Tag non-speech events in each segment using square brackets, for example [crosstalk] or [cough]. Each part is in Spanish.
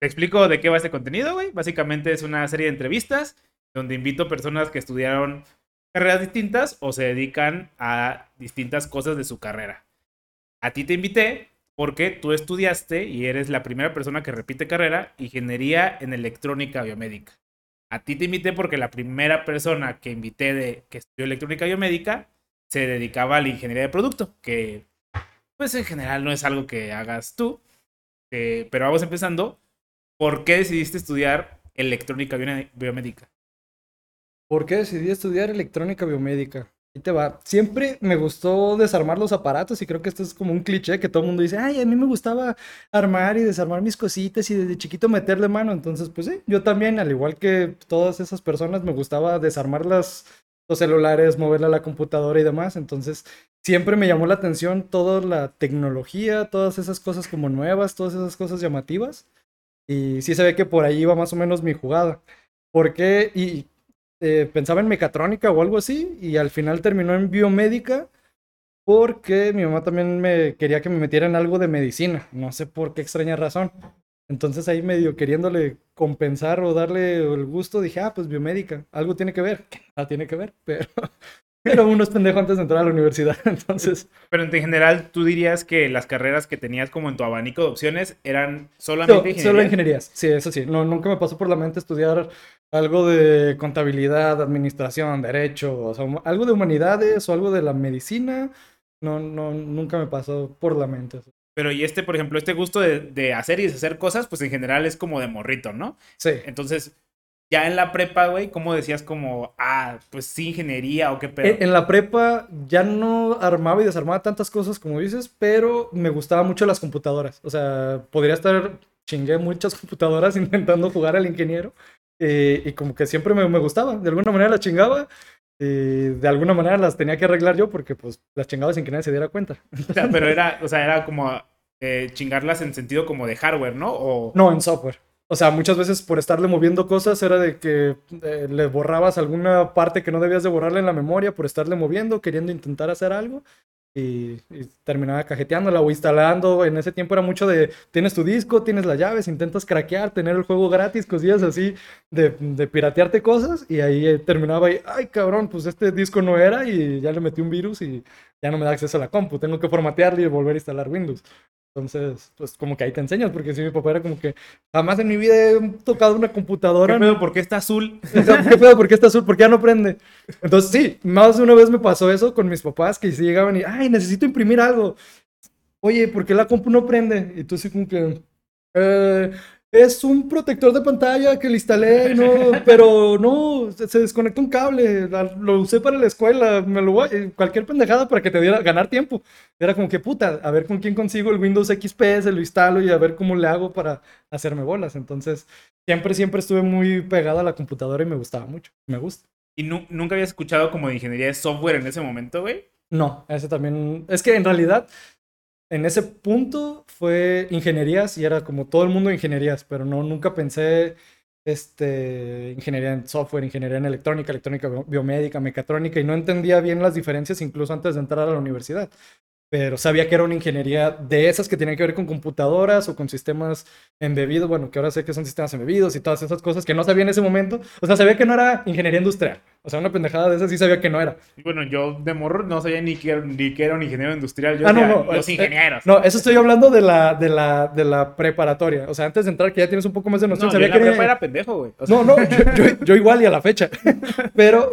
te explico de qué va este contenido, güey. Básicamente es una serie de entrevistas donde invito personas que estudiaron carreras distintas o se dedican a distintas cosas de su carrera. A ti te invité porque tú estudiaste y eres la primera persona que repite carrera, ingeniería en electrónica biomédica. A ti te invité porque la primera persona que invité de que estudió electrónica biomédica se dedicaba a la ingeniería de producto, que pues en general no es algo que hagas tú. Eh, pero vamos empezando. ¿Por qué decidiste estudiar electrónica biomédica? ¿Por qué decidí estudiar electrónica biomédica? Ahí te va. Siempre me gustó desarmar los aparatos y creo que esto es como un cliché que todo el mundo dice, ay, a mí me gustaba armar y desarmar mis cositas y desde chiquito meterle mano. Entonces, pues sí, yo también, al igual que todas esas personas, me gustaba desarmar las, los celulares, moverla a la computadora y demás. Entonces, siempre me llamó la atención toda la tecnología, todas esas cosas como nuevas, todas esas cosas llamativas. Y sí se ve que por ahí iba más o menos mi jugada. ¿Por qué? Y eh, pensaba en mecatrónica o algo así y al final terminó en biomédica porque mi mamá también me quería que me metiera en algo de medicina, no sé por qué extraña razón. Entonces ahí medio queriéndole compensar o darle el gusto, dije, ah, pues biomédica, algo tiene que ver, que [laughs] tiene que ver, pero, [laughs] pero uno es pendejo antes de entrar a la universidad, [laughs] entonces... Pero en general, ¿tú dirías que las carreras que tenías como en tu abanico de opciones eran solamente ingenierías? Solo ingenierías, sí, eso sí, no, nunca me pasó por la mente estudiar algo de contabilidad, administración, derecho, o sea, algo de humanidades o algo de la medicina, no, no, nunca me pasó por la mente. Pero y este, por ejemplo, este gusto de, hacer y deshacer cosas, pues en general es como de morrito, ¿no? Sí. Entonces, ya en la prepa, güey, ¿cómo decías como, ah, pues sí, ingeniería o qué pedo? En, la prepa ya no armaba y desarmaba tantas cosas como dices, pero me gustaban mucho las computadoras. O sea, podría estar, chingué muchas [laughs] computadoras intentando jugar al ingeniero. Eh, y como que siempre me, me, gustaba, de alguna manera las chingaba, y de alguna manera las tenía que arreglar yo porque pues las chingaba sin que nadie se diera cuenta. [laughs] pero era, o sea, era como eh, chingarlas en sentido como de hardware, ¿no? O... No, en software. O sea, muchas veces por estarle moviendo cosas era de que eh, le borrabas alguna parte que no debías de borrarle en la memoria por estarle moviendo, queriendo intentar hacer algo y, terminaba cajeteándola o instalando. En ese tiempo era mucho de, tienes tu disco, tienes las llaves, intentas craquear, tener el juego gratis, cosillas así, de, de piratearte cosas y ahí eh, terminaba y, ay cabrón, pues este disco no era y ya le metí un virus y ya no me da acceso a la compu, tengo que formatearle y volver a instalar Windows. Entonces, pues como que ahí te enseñas, porque si mi papá era como que jamás en mi vida he tocado una computadora. ¿Qué pedo? ¿Por qué está azul? ¿Qué pedo? ¿Por qué está azul? ¿Por qué ya no prende? Entonces, sí, más de una vez me pasó eso con mis papás, que si llegaban y, ay, necesito imprimir algo. Oye, ¿por qué la compu no prende? Y tú así como que, eh, es un protector de pantalla que le instalé, no, [laughs] pero no, se desconectó un cable, lo usé para la escuela, me lo voy, cualquier pendejada para que te diera ganar tiempo. Era como que puta, a ver con quién consigo el Windows XP, se lo instalo y a ver cómo le hago para hacerme bolas. Entonces, siempre, siempre estuve muy pegado a la computadora y me gustaba mucho, me gusta. ¿Y nunca habías escuchado como de ingeniería de software en ese momento, güey? No, ese también, es que en realidad en ese punto fue ingenierías y era como todo el mundo ingenierías, pero no, nunca pensé este, ingeniería en software, ingeniería en electrónica, electrónica biomédica, mecatrónica, y no entendía bien las diferencias incluso antes de entrar a la universidad. Pero sabía que era una ingeniería de esas que tenían que ver con computadoras o con sistemas embebidos, bueno, que ahora sé que son sistemas embebidos y todas esas cosas que no sabía en ese momento. O sea, sabía que no era ingeniería industrial. O sea, una pendejada de esas sí sabía que no era. Bueno, yo de morro no sabía ni que, ni que era un ingeniero industrial. Yo ah, no, no. Los eh, ingenieros. no, eso estoy hablando de la, de, la, de la preparatoria. O sea, antes de entrar, que ya tienes un poco más de noción. No, sabía yo que la prepa era pendejo, güey. no, no, [laughs] yo, igual y a la fecha. [laughs] Pero,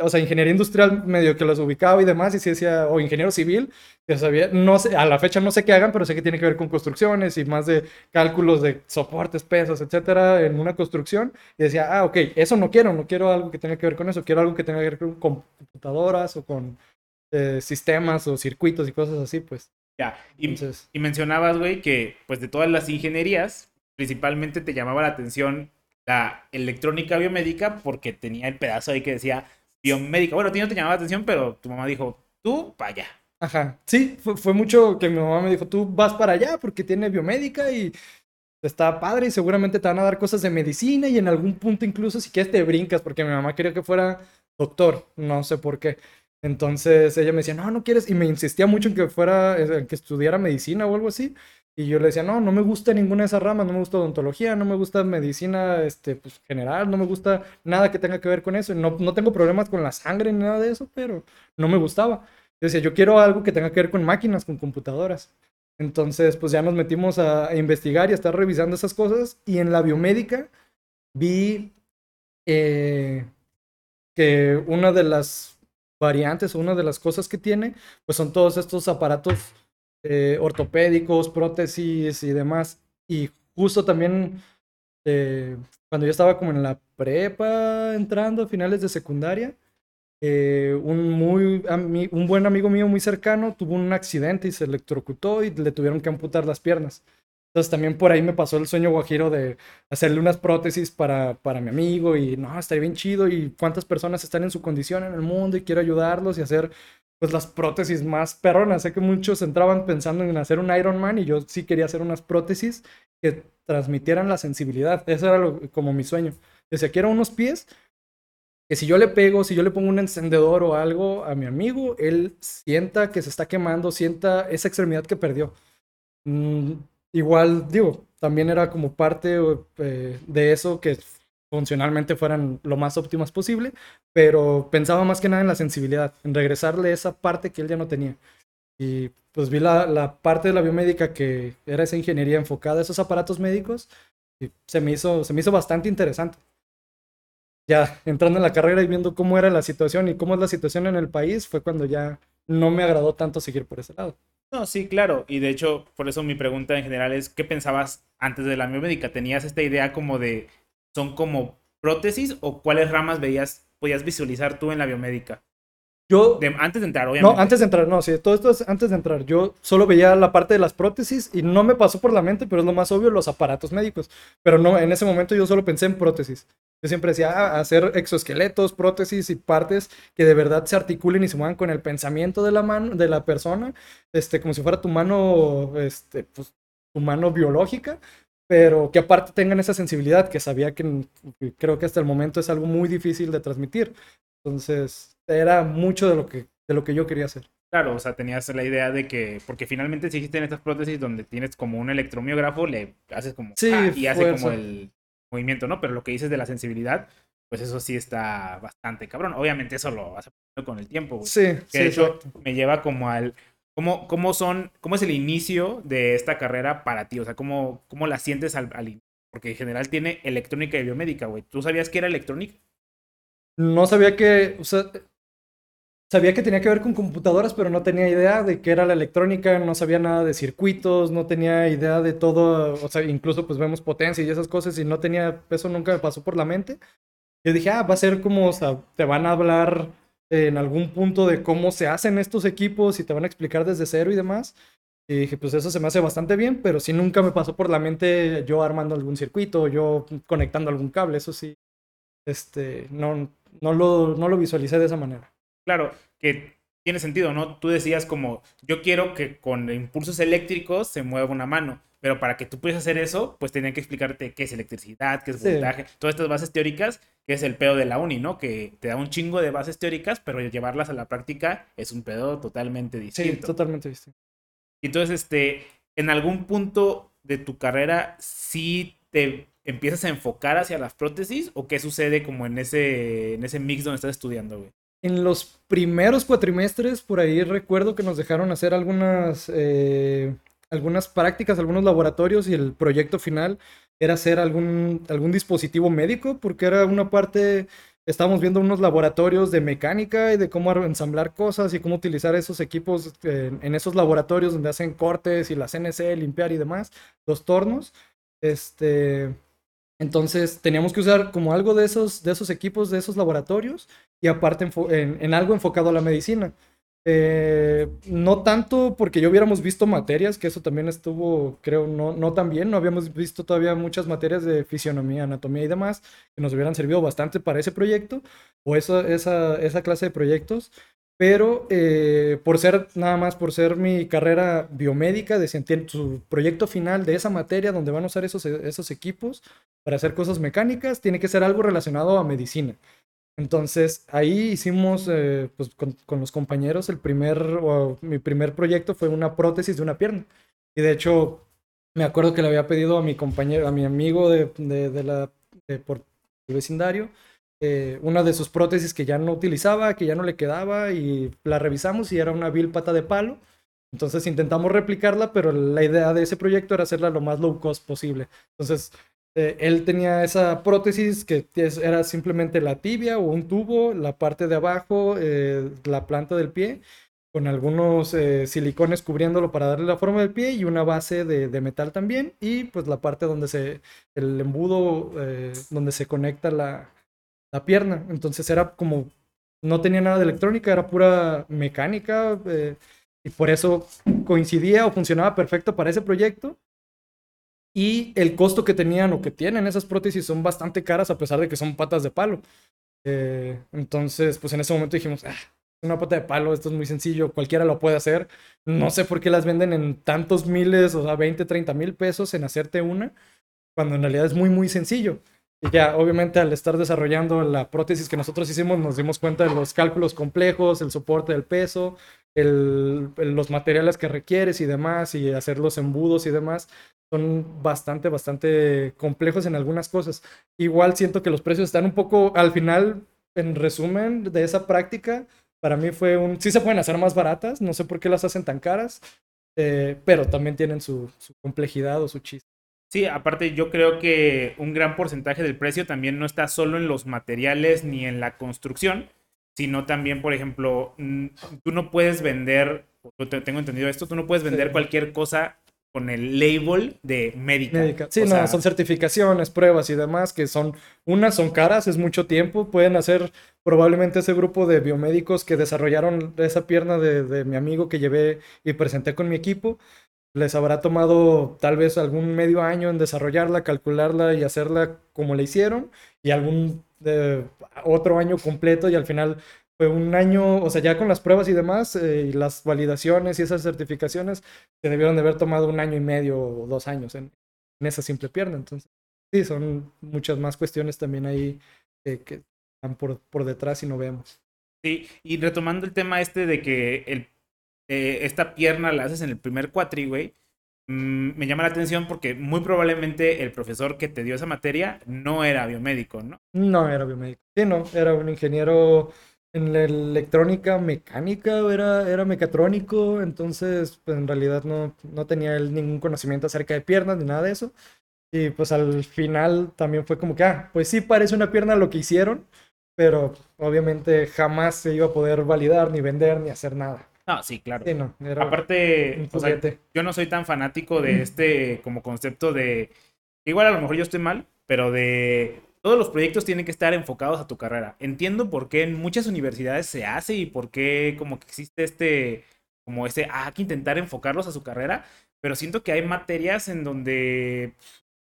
o sea, ingeniería industrial medio que los ubicaba y demás. Y sí decía, o ingeniero civil, que sabía, no sé, a la fecha no sé qué hagan, pero sé que tiene que ver con construcciones y más de cálculos de soportes, pesos, etcétera, en una construcción. Y decía, ah, ok, eso no quiero, no quiero algo que tenga que ver con eso, quiero algo que tenga que ver con computadoras o con eh, sistemas o circuitos y cosas así, pues. Ya, y, y mencionabas, güey, que pues de todas las ingenierías, principalmente te llamaba la atención la electrónica biomédica porque tenía el pedazo ahí que decía biomédica. Bueno, a ti no te llamaba la atención, pero tu mamá dijo, tú, para allá. Ajá, sí, fue, fue, mucho que mi mamá me dijo, tú vas para allá porque tiene biomédica y está padre y seguramente te van a dar cosas de medicina y en algún punto incluso si quieres te brincas porque mi mamá quería que fuera doctor, no sé por qué. Entonces ella me decía, no, no quieres, y me insistía mucho en que fuera, en que estudiara medicina o algo así. Y yo le decía, no, no me gusta ninguna de esas ramas, no me gusta odontología, no me gusta medicina este, pues, general, no me gusta nada que tenga que ver con eso. No, no tengo problemas con la sangre ni nada de eso, pero no me gustaba. Yo decía, yo quiero algo que tenga que ver con máquinas, con computadoras. Entonces, pues ya nos metimos a, investigar y a estar revisando esas cosas. Y en la biomédica vi eh, que una de las variantes o una de las cosas que tiene, pues son todos estos aparatos eh, ortopédicos, prótesis y demás. Y justo también eh, cuando yo estaba como en la prepa, entrando a finales de secundaria, eh, un, muy, un buen amigo mío muy cercano tuvo un accidente y se electrocutó y le tuvieron que amputar las piernas. Entonces también por ahí me pasó el sueño guajiro de hacerle unas prótesis para, para mi amigo y no, estaría bien chido y cuántas personas están en su condición en el mundo y quiero ayudarlos y hacer pues las prótesis más perronas. Sé que muchos entraban pensando en hacer un Iron Man y yo sí quería hacer unas prótesis que transmitieran la sensibilidad. Eso era lo, como mi sueño. Decía, quiero unos pies que si yo le pego, si yo le pongo un encendedor o algo a mi amigo, él sienta que se está quemando, sienta esa extremidad que perdió. Mm, igual, digo, también era como parte eh, de eso que funcionalmente fueran lo más óptimas posible, pero pensaba más que nada en la sensibilidad, en regresarle esa parte que él ya no tenía. Y pues vi la, parte de la biomédica que era esa ingeniería enfocada a esos aparatos médicos y se me hizo, se me hizo bastante interesante. Ya entrando en la carrera y viendo cómo era la situación y cómo es la situación en el país, fue cuando ya no me agradó tanto seguir por ese lado. No, sí, claro. Y de hecho, por eso mi pregunta en general es, ¿qué pensabas antes de la biomédica? ¿Tenías esta idea como de, son como prótesis o cuáles ramas veías, podías visualizar tú en la biomédica? Yo, antes de entrar, obviamente. No, antes de entrar, no, sí, todo esto es antes de entrar. Yo solo veía la parte de las prótesis y no me pasó por la mente, pero es lo más obvio, los aparatos médicos. Pero no, en ese momento yo solo pensé en prótesis. Yo siempre decía, ah, hacer exoesqueletos, prótesis y partes que de verdad se articulen y se muevan con el pensamiento de la mano, de la persona, este, como si fuera tu mano, este, pues, tu mano biológica, pero que aparte tengan esa sensibilidad que sabía que creo que hasta el momento es algo muy difícil de transmitir. Entonces, era mucho de lo que, de lo que yo quería hacer. Claro, o sea, tenías la idea de que, porque finalmente si existen estas prótesis donde tienes como un electromiógrafo, le haces como, sí, ah, y hace como el, movimiento, ¿no? Pero lo que dices de la sensibilidad, pues eso sí está bastante cabrón. Obviamente eso lo vas aprendiendo con el tiempo, güey. Sí, que de hecho me lleva como al... ¿Cómo, ¿Cómo son, cómo es el inicio de esta carrera para ti? O sea, ¿cómo, cómo la sientes al, al Porque en general tiene electrónica y biomédica, güey. ¿Tú sabías que era electrónica? No sabía que, o sabía que tenía que ver con computadoras, pero no tenía idea de qué era la electrónica, no sabía nada de circuitos, no tenía idea de todo, o sea, incluso pues vemos potencia y esas cosas y no tenía, eso nunca me pasó por la mente. Yo dije, ah, va a ser como, o sea, te van a hablar en algún punto de cómo se hacen estos equipos y te van a explicar desde cero y demás. Y dije, pues eso se me hace bastante bien, pero sí nunca me pasó por la mente yo armando algún circuito, yo conectando algún cable, eso sí, este, no, no, lo, no lo visualicé de esa manera. Claro, que tiene sentido, ¿no? Tú decías como, yo quiero que con impulsos eléctricos se mueva una mano, pero para que tú puedas hacer eso, pues tenían que explicarte qué es electricidad, qué es voltaje, todas estas bases teóricas, que es el pedo de la uni, ¿no? Que te da un chingo de bases teóricas, pero llevarlas a la práctica es un pedo totalmente distinto. Sí, totalmente distinto. Entonces, este, en algún punto de tu carrera, sí te empiezas a enfocar hacia las prótesis o qué sucede como en ese, en ese mix donde estás estudiando, güey? en los primeros cuatrimestres, por ahí recuerdo que nos dejaron hacer algunas, eh, algunas prácticas, algunos laboratorios y el proyecto final era hacer algún, algún dispositivo médico, porque era una parte, estábamos viendo unos laboratorios de mecánica y de cómo ensamblar cosas y cómo utilizar esos equipos en, en esos laboratorios donde hacen cortes y la CNC, limpiar y demás, los tornos. Este, entonces teníamos que usar como algo de esos, de esos equipos, de esos laboratorios y aparte en, algo enfocado a la medicina. Eh, no tanto porque ya hubiéramos visto materias, que eso también estuvo, creo, no, no tan bien. No habíamos visto todavía muchas materias de fisionomía, anatomía y demás que nos hubieran servido bastante para ese proyecto o esa, esa, esa clase de proyectos pero eh, por ser, nada más por ser mi carrera biomédica, de su proyecto final de esa materia donde van a usar esos, esos equipos para hacer cosas mecánicas, tiene que ser algo relacionado a medicina. Entonces ahí hicimos, eh, pues con, con, los compañeros, el primer, o mi primer proyecto fue una prótesis de una pierna. Y de hecho, me acuerdo que le había pedido a mi compañero, a mi amigo de, de, de la, de por el vecindario, eh, una de sus prótesis que ya no utilizaba, que ya no le quedaba, y la revisamos y era una vil pata de palo. Entonces intentamos replicarla, pero la idea de ese proyecto era hacerla lo más low cost posible. Entonces, eh, él tenía esa prótesis que era simplemente la tibia o un tubo, la parte de abajo, eh, la planta del pie, con algunos silicones cubriéndolo para darle la forma del pie y una base de, de metal también, y pues la parte donde se, el embudo, donde se conecta la, la pierna. Entonces era como, no tenía nada de electrónica, era pura mecánica, eh, y por eso coincidía o funcionaba perfecto para ese proyecto. Y el costo que tenían o que tienen esas prótesis son bastante caras a pesar de que son patas de palo. Eh, entonces, pues en ese momento dijimos, ah, una pata de palo, esto es muy sencillo, cualquiera lo puede hacer. No sé por qué las venden en tantos miles, o sea, 20, 30 mil pesos en hacerte una, cuando en realidad es muy, muy sencillo. Y ya, obviamente, al estar desarrollando la prótesis que nosotros hicimos, nos dimos cuenta de los cálculos complejos, el soporte del peso, los materiales que requieres y demás, y hacer los embudos y demás. Son bastante, bastante complejos en algunas cosas. Igual siento que los precios están un poco, al final, en resumen de esa práctica, para mí fue un... Sí se pueden hacer más baratas, no sé por qué las hacen tan caras, eh, pero también tienen su, su complejidad o su chiste. Sí, aparte yo creo que un gran porcentaje del precio también no está solo en los materiales ni en la construcción, sino también, por ejemplo, tú no puedes vender, tengo entendido esto, tú no puedes vender Sí. cualquier cosa con el label de médica. Médica. Sí, O no, sea, son certificaciones, pruebas y demás que son, unas son caras, es mucho tiempo, pueden hacer probablemente ese grupo de biomédicos que desarrollaron esa pierna de, de mi amigo que llevé y presenté con mi equipo, les habrá tomado tal vez algún medio año en desarrollarla, calcularla y hacerla como la hicieron, y algún eh, otro año completo y al final fue un año, o sea, ya con las pruebas y demás, eh, y las validaciones y esas certificaciones, se debieron de haber tomado un año y medio o dos años en, esa simple pierna. Entonces, sí, son muchas más cuestiones también ahí eh, que están por, por detrás y no vemos. Sí, y retomando el tema este de que el, eh, esta pierna la haces en el primer cuatri, güey, mm, me llama la atención porque muy probablemente el profesor que te dio esa materia no era biomédico, ¿no? No era biomédico. Sí, no, era un ingeniero en la electrónica mecánica, era, era mecatrónico, entonces pues, en realidad no, no tenía él ningún conocimiento acerca de piernas ni nada de eso. Y pues al final también fue como que, ah, pues sí parece una pierna lo que hicieron, pero obviamente jamás se iba a poder validar, ni vender, ni hacer nada. No, sí, claro. Sí, no, Aparte, o sea, yo no soy tan fanático de este como concepto de, igual a lo mejor yo estoy mal, pero de todos los proyectos tienen que estar enfocados a tu carrera. Entiendo por qué en muchas universidades se hace y por qué como que existe este, como ese, ah, hay que intentar enfocarlos a su carrera, pero siento que hay materias en donde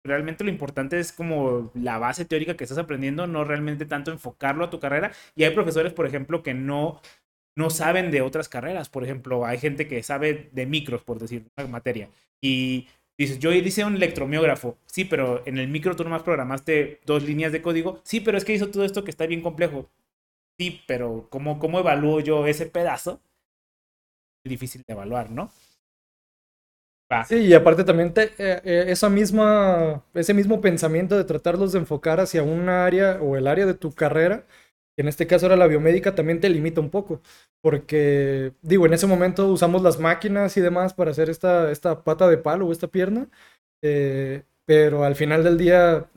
realmente lo importante es como la base teórica que estás aprendiendo, no realmente tanto enfocarlo a tu carrera. Y hay profesores, por ejemplo, que no no saben de otras carreras. Por ejemplo, hay gente que sabe de micros, por decir una materia. Y dices, yo hice un electromiógrafo. Sí, pero en el micro tú nomás programaste dos líneas de código. Sí, pero es que hizo todo esto que está bien complejo. Sí, pero ¿cómo, cómo evalúo yo ese pedazo? Difícil de evaluar, ¿no? Sí, y aparte también te- eh, eh, esa misma, ese mismo pensamiento de tratarlos de enfocar hacia un área o el área de tu carrera, en este caso era la biomédica, también te limita un poco. Porque, digo, en ese momento usamos las máquinas y demás para hacer esta, esta pata de palo o esta pierna, eh, pero al final del día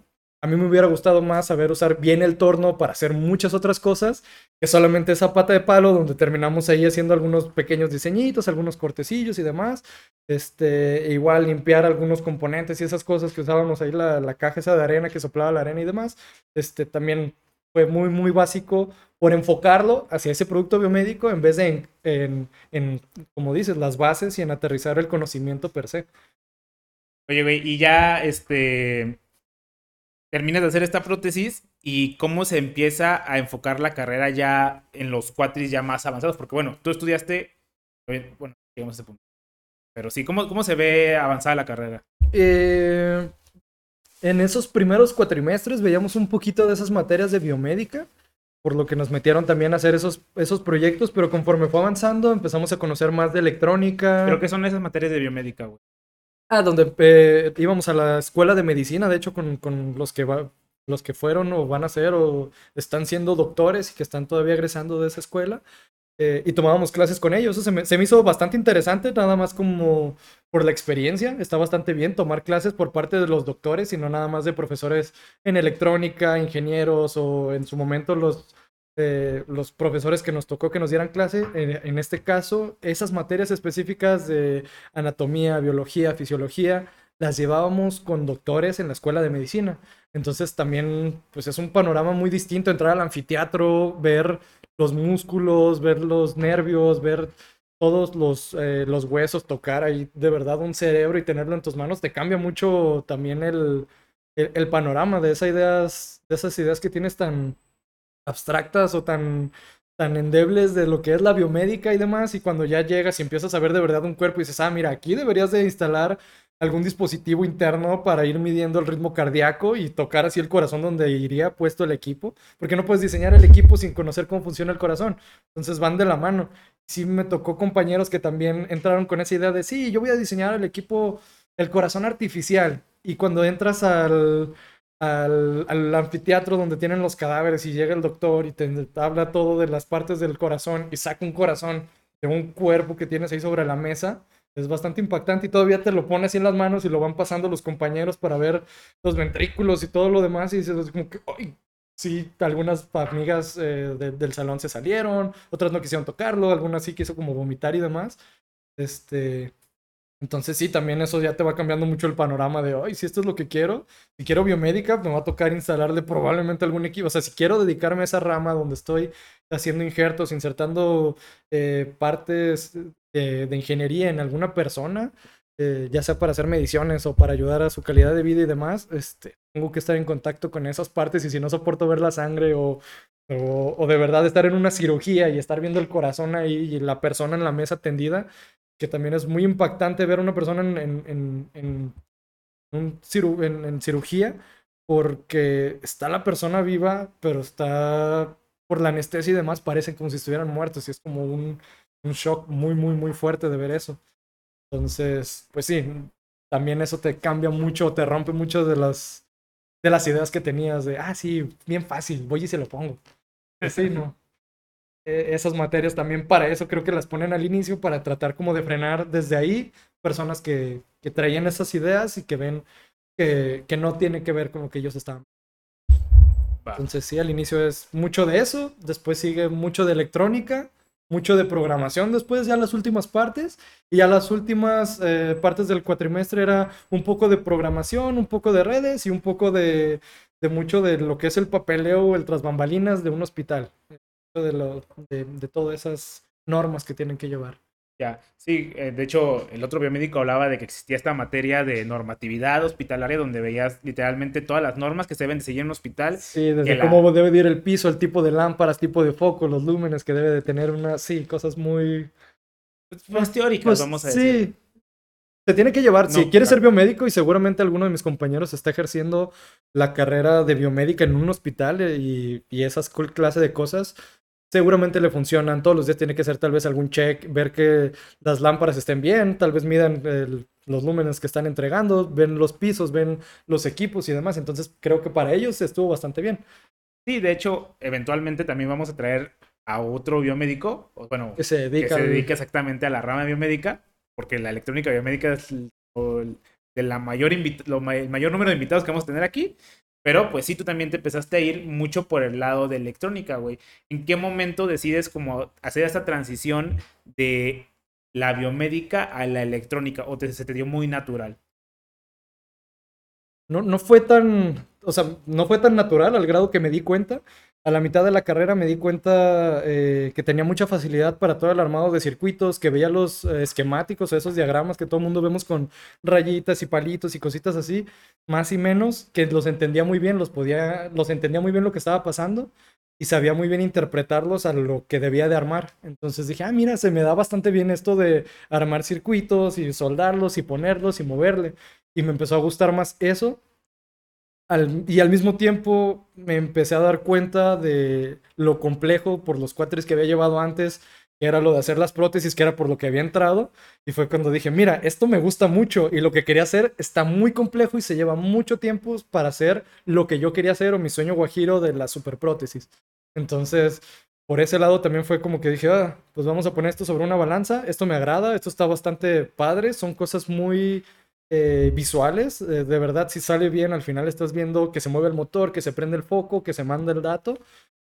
a mí me hubiera gustado más saber usar bien el torno para hacer muchas otras cosas que solamente esa pata de palo donde terminamos ahí haciendo algunos pequeños diseñitos, algunos cortecillos y demás. Este, e igual limpiar algunos componentes y esas cosas que usábamos ahí, la, la caja esa de arena que soplaba la arena y demás. Este, también fue muy, muy básico por enfocarlo hacia ese producto biomédico en vez de en, en, en, como dices, las bases y en aterrizar el conocimiento per se. Oye, güey, y ya, este, terminas de hacer esta prótesis y cómo se empieza a enfocar la carrera ya en los cuatris ya más avanzados. Porque, bueno, tú estudiaste, eh, bueno, llegamos a ese punto. Pero sí, ¿cómo, cómo se ve avanzada la carrera? Eh, en esos primeros cuatrimestres veíamos un poquito de esas materias de biomédica, por lo que nos metieron también a hacer esos, esos proyectos, pero conforme fue avanzando empezamos a conocer más de electrónica. Creo que son esas materias de biomédica, güey. Ah, donde eh, íbamos a la escuela de medicina, de hecho, con, con los que va, los que fueron o van a ser o están siendo doctores y que están todavía egresando de esa escuela. Eh, y tomábamos clases con ellos. Eso se me, se me, hizo bastante interesante, nada más como por la experiencia. Está bastante bien tomar clases por parte de los doctores y no nada más de profesores en electrónica, ingenieros o en su momento los, eh, los profesores que nos tocó que nos dieran clase. En, en este caso, esas materias específicas de anatomía, biología, fisiología, las llevábamos con doctores en la escuela de medicina. Entonces también pues es un panorama muy distinto entrar al anfiteatro, ver los músculos, ver los nervios, ver todos los, eh, los huesos, tocar ahí de verdad un cerebro y tenerlo en tus manos, te cambia mucho también el, el, el panorama de esas ideas, de esas ideas que tienes tan abstractas o tan tan endebles de lo que es la biomédica y demás, y cuando ya llegas y empiezas a ver de verdad un cuerpo y dices, ah, mira, aquí deberías de instalar algún dispositivo interno para ir midiendo el ritmo cardíaco y tocar así el corazón donde iría puesto el equipo, porque no puedes diseñar el equipo sin conocer cómo funciona el corazón. Entonces van de la mano. Sí me tocó compañeros que también entraron con esa idea de, sí, yo voy a diseñar el equipo, el corazón artificial. Y cuando entras al, al, al, anfiteatro donde tienen los cadáveres y llega el doctor y te, habla todo de las partes del corazón y saca un corazón de un cuerpo que tienes ahí sobre la mesa, es bastante impactante y todavía te lo pones así en las manos y lo van pasando los compañeros para ver los ventrículos y todo lo demás y dices como que, ¡ay! Sí, algunas amigas eh, de, del salón se salieron, otras no quisieron tocarlo, algunas sí quiso como vomitar y demás. Este, entonces sí, también eso ya te va cambiando mucho el panorama de, ay, si esto es lo que quiero, si quiero biomédica, me va a tocar instalarle probablemente algún equipo. O sea, si quiero dedicarme a esa rama donde estoy haciendo injertos, insertando eh, partes de, de, ingeniería en alguna persona, eh, ya sea para hacer mediciones o para ayudar a su calidad de vida y demás, este, tengo que estar en contacto con esas partes y si no soporto ver la sangre o, o, de verdad estar en una cirugía y estar viendo el corazón ahí y la persona en la mesa tendida, que también es muy impactante ver una persona en, en, en, en ciru en, cirugía porque está la persona viva, pero está por la anestesia y demás, parecen como si estuvieran muertos y es como un, un shock muy, muy, muy fuerte de ver eso. Entonces, pues sí, también eso te cambia mucho, te rompe mucho de las, de las ideas que tenías de, ah, sí, bien fácil, voy y se lo pongo. Pues sí, no. [laughs] Eh, esas materias también para eso creo que las ponen al inicio, para tratar como de frenar desde ahí personas que, que traían esas ideas y que ven que, que no tiene que ver con lo que ellos estaban. Entonces sí, al inicio es mucho de eso, después sigue mucho de electrónica, mucho de programación después, ya las últimas partes, y ya las últimas eh, partes del cuatrimestre era un poco de programación, un poco de redes y un poco de, de mucho de lo que es el papeleo, el tras bambalinas de un hospital, de, lo, de, de todas esas normas que tienen que llevar. Ya, sí, eh, de hecho, el otro biomédico hablaba de que existía esta materia de normatividad hospitalaria donde veías literalmente todas las normas que se deben de seguir en un hospital. Sí, desde cómo la... debe ir el piso, el tipo de lámparas, tipo de foco, los lúmenes que debe de tener una, sí, cosas muy... Más teóricas, pues, vamos a decir. Sí, se tiene que llevar, no, si quieres claro. ser biomédico y seguramente alguno de mis compañeros está ejerciendo la carrera de biomédica en un hospital eh, y, y esas clase de cosas, seguramente le funcionan. Todos los días tiene que hacer tal vez algún check, ver que las lámparas estén bien, tal vez midan el, los lúmenes que están entregando, ven los pisos, ven los equipos y demás. Entonces creo que para ellos estuvo bastante bien. Sí, de hecho, eventualmente también vamos a traer a otro biomédico, bueno, que se dedica, que se dedica exactamente a la rama biomédica, porque la electrónica biomédica es el, de la mayor lo, el mayor número de invitados que vamos a tener aquí. Pero pues sí, tú también te empezaste a ir mucho por el lado de electrónica, güey. ¿En qué momento decides como hacer esta transición de la biomédica a la electrónica? ¿O se te dio muy natural? No, no fue tan, o sea, no fue tan natural al grado que me di cuenta. A la mitad de la carrera me di cuenta eh, que tenía mucha facilidad para todo el armado de circuitos, que veía los eh, esquemáticos, esos diagramas que todo el mundo vemos con rayitas y palitos y cositas así, más y menos, que los entendía muy bien, los podía, los entendía muy bien lo que estaba pasando y sabía muy bien interpretarlos a lo que debía de armar. Entonces dije, ah, mira, se me da bastante bien esto de armar circuitos y soldarlos y ponerlos y moverle. Y me empezó a gustar más eso y al mismo tiempo me empecé a dar cuenta de lo complejo por los cuatres que había llevado antes, que era lo de hacer las prótesis, que era por lo que había entrado. Y fue cuando dije, mira, esto me gusta mucho y lo que quería hacer está muy complejo y se lleva mucho tiempo para hacer lo que yo quería hacer o mi sueño guajiro de la superprótesis. Entonces, por ese lado también fue como que dije, ah, pues vamos a poner esto sobre una balanza, esto me agrada, esto está bastante padre, son cosas muy eh, visuales, eh, de verdad si sale bien al final estás viendo que se mueve el motor, que se prende el foco, que se manda el dato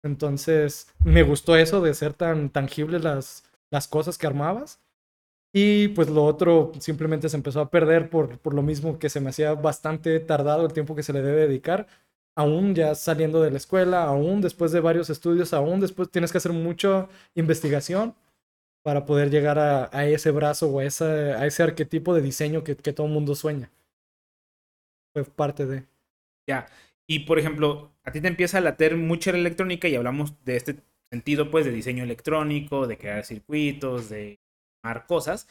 entonces, me gustó eso de ser tan tangibles las, las cosas que armabas. Y pues lo otro simplemente se empezó a perder por, por lo mismo que se me hacía bastante tardado el tiempo que se le debe dedicar. Aún ya saliendo de la escuela, aún después de varios estudios, aún después tienes que hacer mucha investigación para poder llegar a, a ese brazo o a, a ese arquetipo de diseño que, que todo el mundo sueña. Fue parte de... Ya, y por ejemplo, a ti te empieza a later mucho la electrónica y hablamos de este sentido, pues, de diseño electrónico, de crear circuitos, de armar cosas,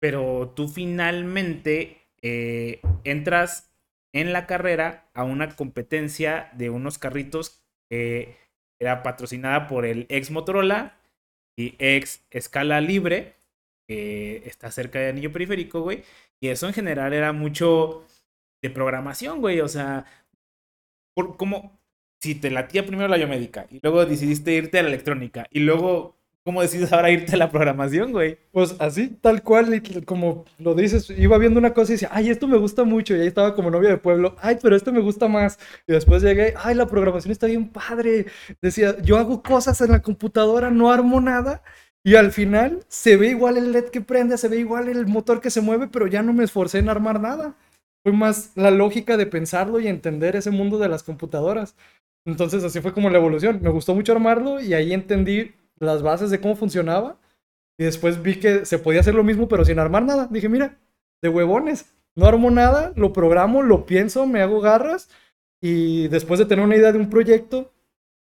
pero tú finalmente eh, entras en la carrera a una competencia de unos carritos que era patrocinada por el ex Motorola y ex Escala Libre, que está cerca de Anillo Periférico, güey. Y eso en general era mucho de programación, güey. O sea, como si te latía primero la biomédica y luego decidiste irte a la electrónica y luego ¿Cómo decides ahora irte a la programación, güey? Pues así, tal cual, como lo dices, iba viendo una cosa y decía, ay, esto me gusta mucho, y ahí estaba como novia de pueblo, ay, pero esto me gusta más. Y después llegué, ay, la programación está bien padre. Decía, yo hago cosas en la computadora, no armo nada, y al final se ve igual el LED que prende, se ve igual el motor que se mueve, pero ya no me esforcé en armar nada fue más la lógica de pensarlo y entender ese mundo de las computadoras. Entonces así fue como la evolución. Me gustó mucho armarlo y ahí entendí las bases de cómo funcionaba. Y después vi que se podía hacer lo mismo pero sin armar nada. Dije, mira, de huevones. No armo nada, lo programo, lo pienso, me hago garras. Y después de tener una idea de un proyecto,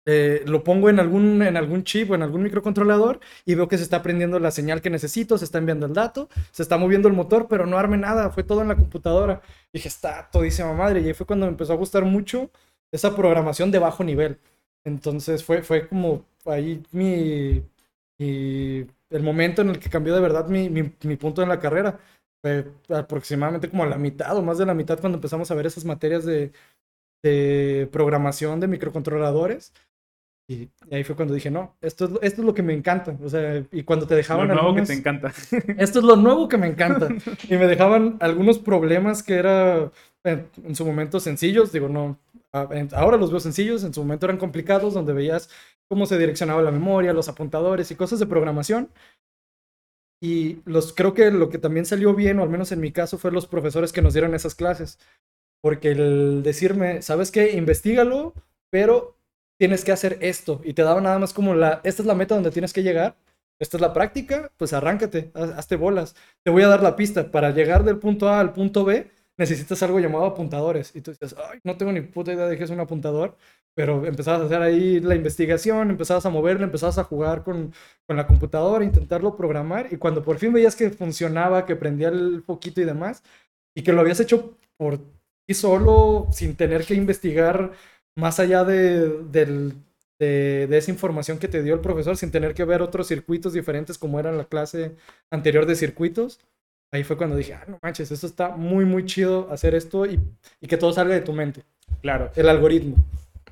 eh, lo pongo en algún, en algún chip o en algún microcontrolador y veo que se está aprendiendo la señal que necesito, se está enviando el dato, se está moviendo el motor, pero no arme nada, fue todo en la computadora. dije, está todísima madre. Y ahí fue cuando me empezó a gustar mucho esa programación de bajo nivel. Entonces fue, fue como ahí mi, el momento en el que cambió de verdad mi, mi, punto en la carrera. Fue aproximadamente como a la mitad o más de la mitad cuando empezamos a ver esas materias de, de programación de microcontroladores y ahí fue cuando dije, no, esto es, esto es lo que me encanta. O sea, y cuando te dejaban... Lo nuevo que te encanta. [laughs] Esto es lo nuevo que me encanta. y me dejaban algunos problemas que era en, su momento sencillos. Digo, no, ahora los veo sencillos, en su momento eran complicados, donde veías cómo se direccionaba la memoria, los apuntadores y cosas de programación. Y los, creo que lo que también salió bien, o al menos en mi caso, fue los profesores que nos dieron esas clases. Porque el decirme, ¿sabes qué? Investígalo, pero tienes que hacer esto. Y te daba nada más como la, esta es la meta donde tienes que llegar, esta es la práctica, pues arráncate, hazte bolas. Te voy a dar la pista. Para llegar del punto A al punto B, necesitas algo llamado apuntadores. Y tú dices, ay, no tengo ni puta idea de qué es un apuntador. Pero empezabas a hacer ahí la investigación, empezabas a moverle, empezabas a jugar con, con la computadora, intentarlo programar. Y cuando por fin veías que funcionaba, que prendía el foquito y demás, y que lo habías hecho por ti solo, sin tener que investigar más allá de, de, esa información que te dio el profesor, sin tener que ver otros circuitos diferentes como era en la clase anterior de circuitos, ahí fue cuando dije, ah, no manches, esto está muy, muy chido hacer esto y, y que todo salga de tu mente. Claro. El algoritmo.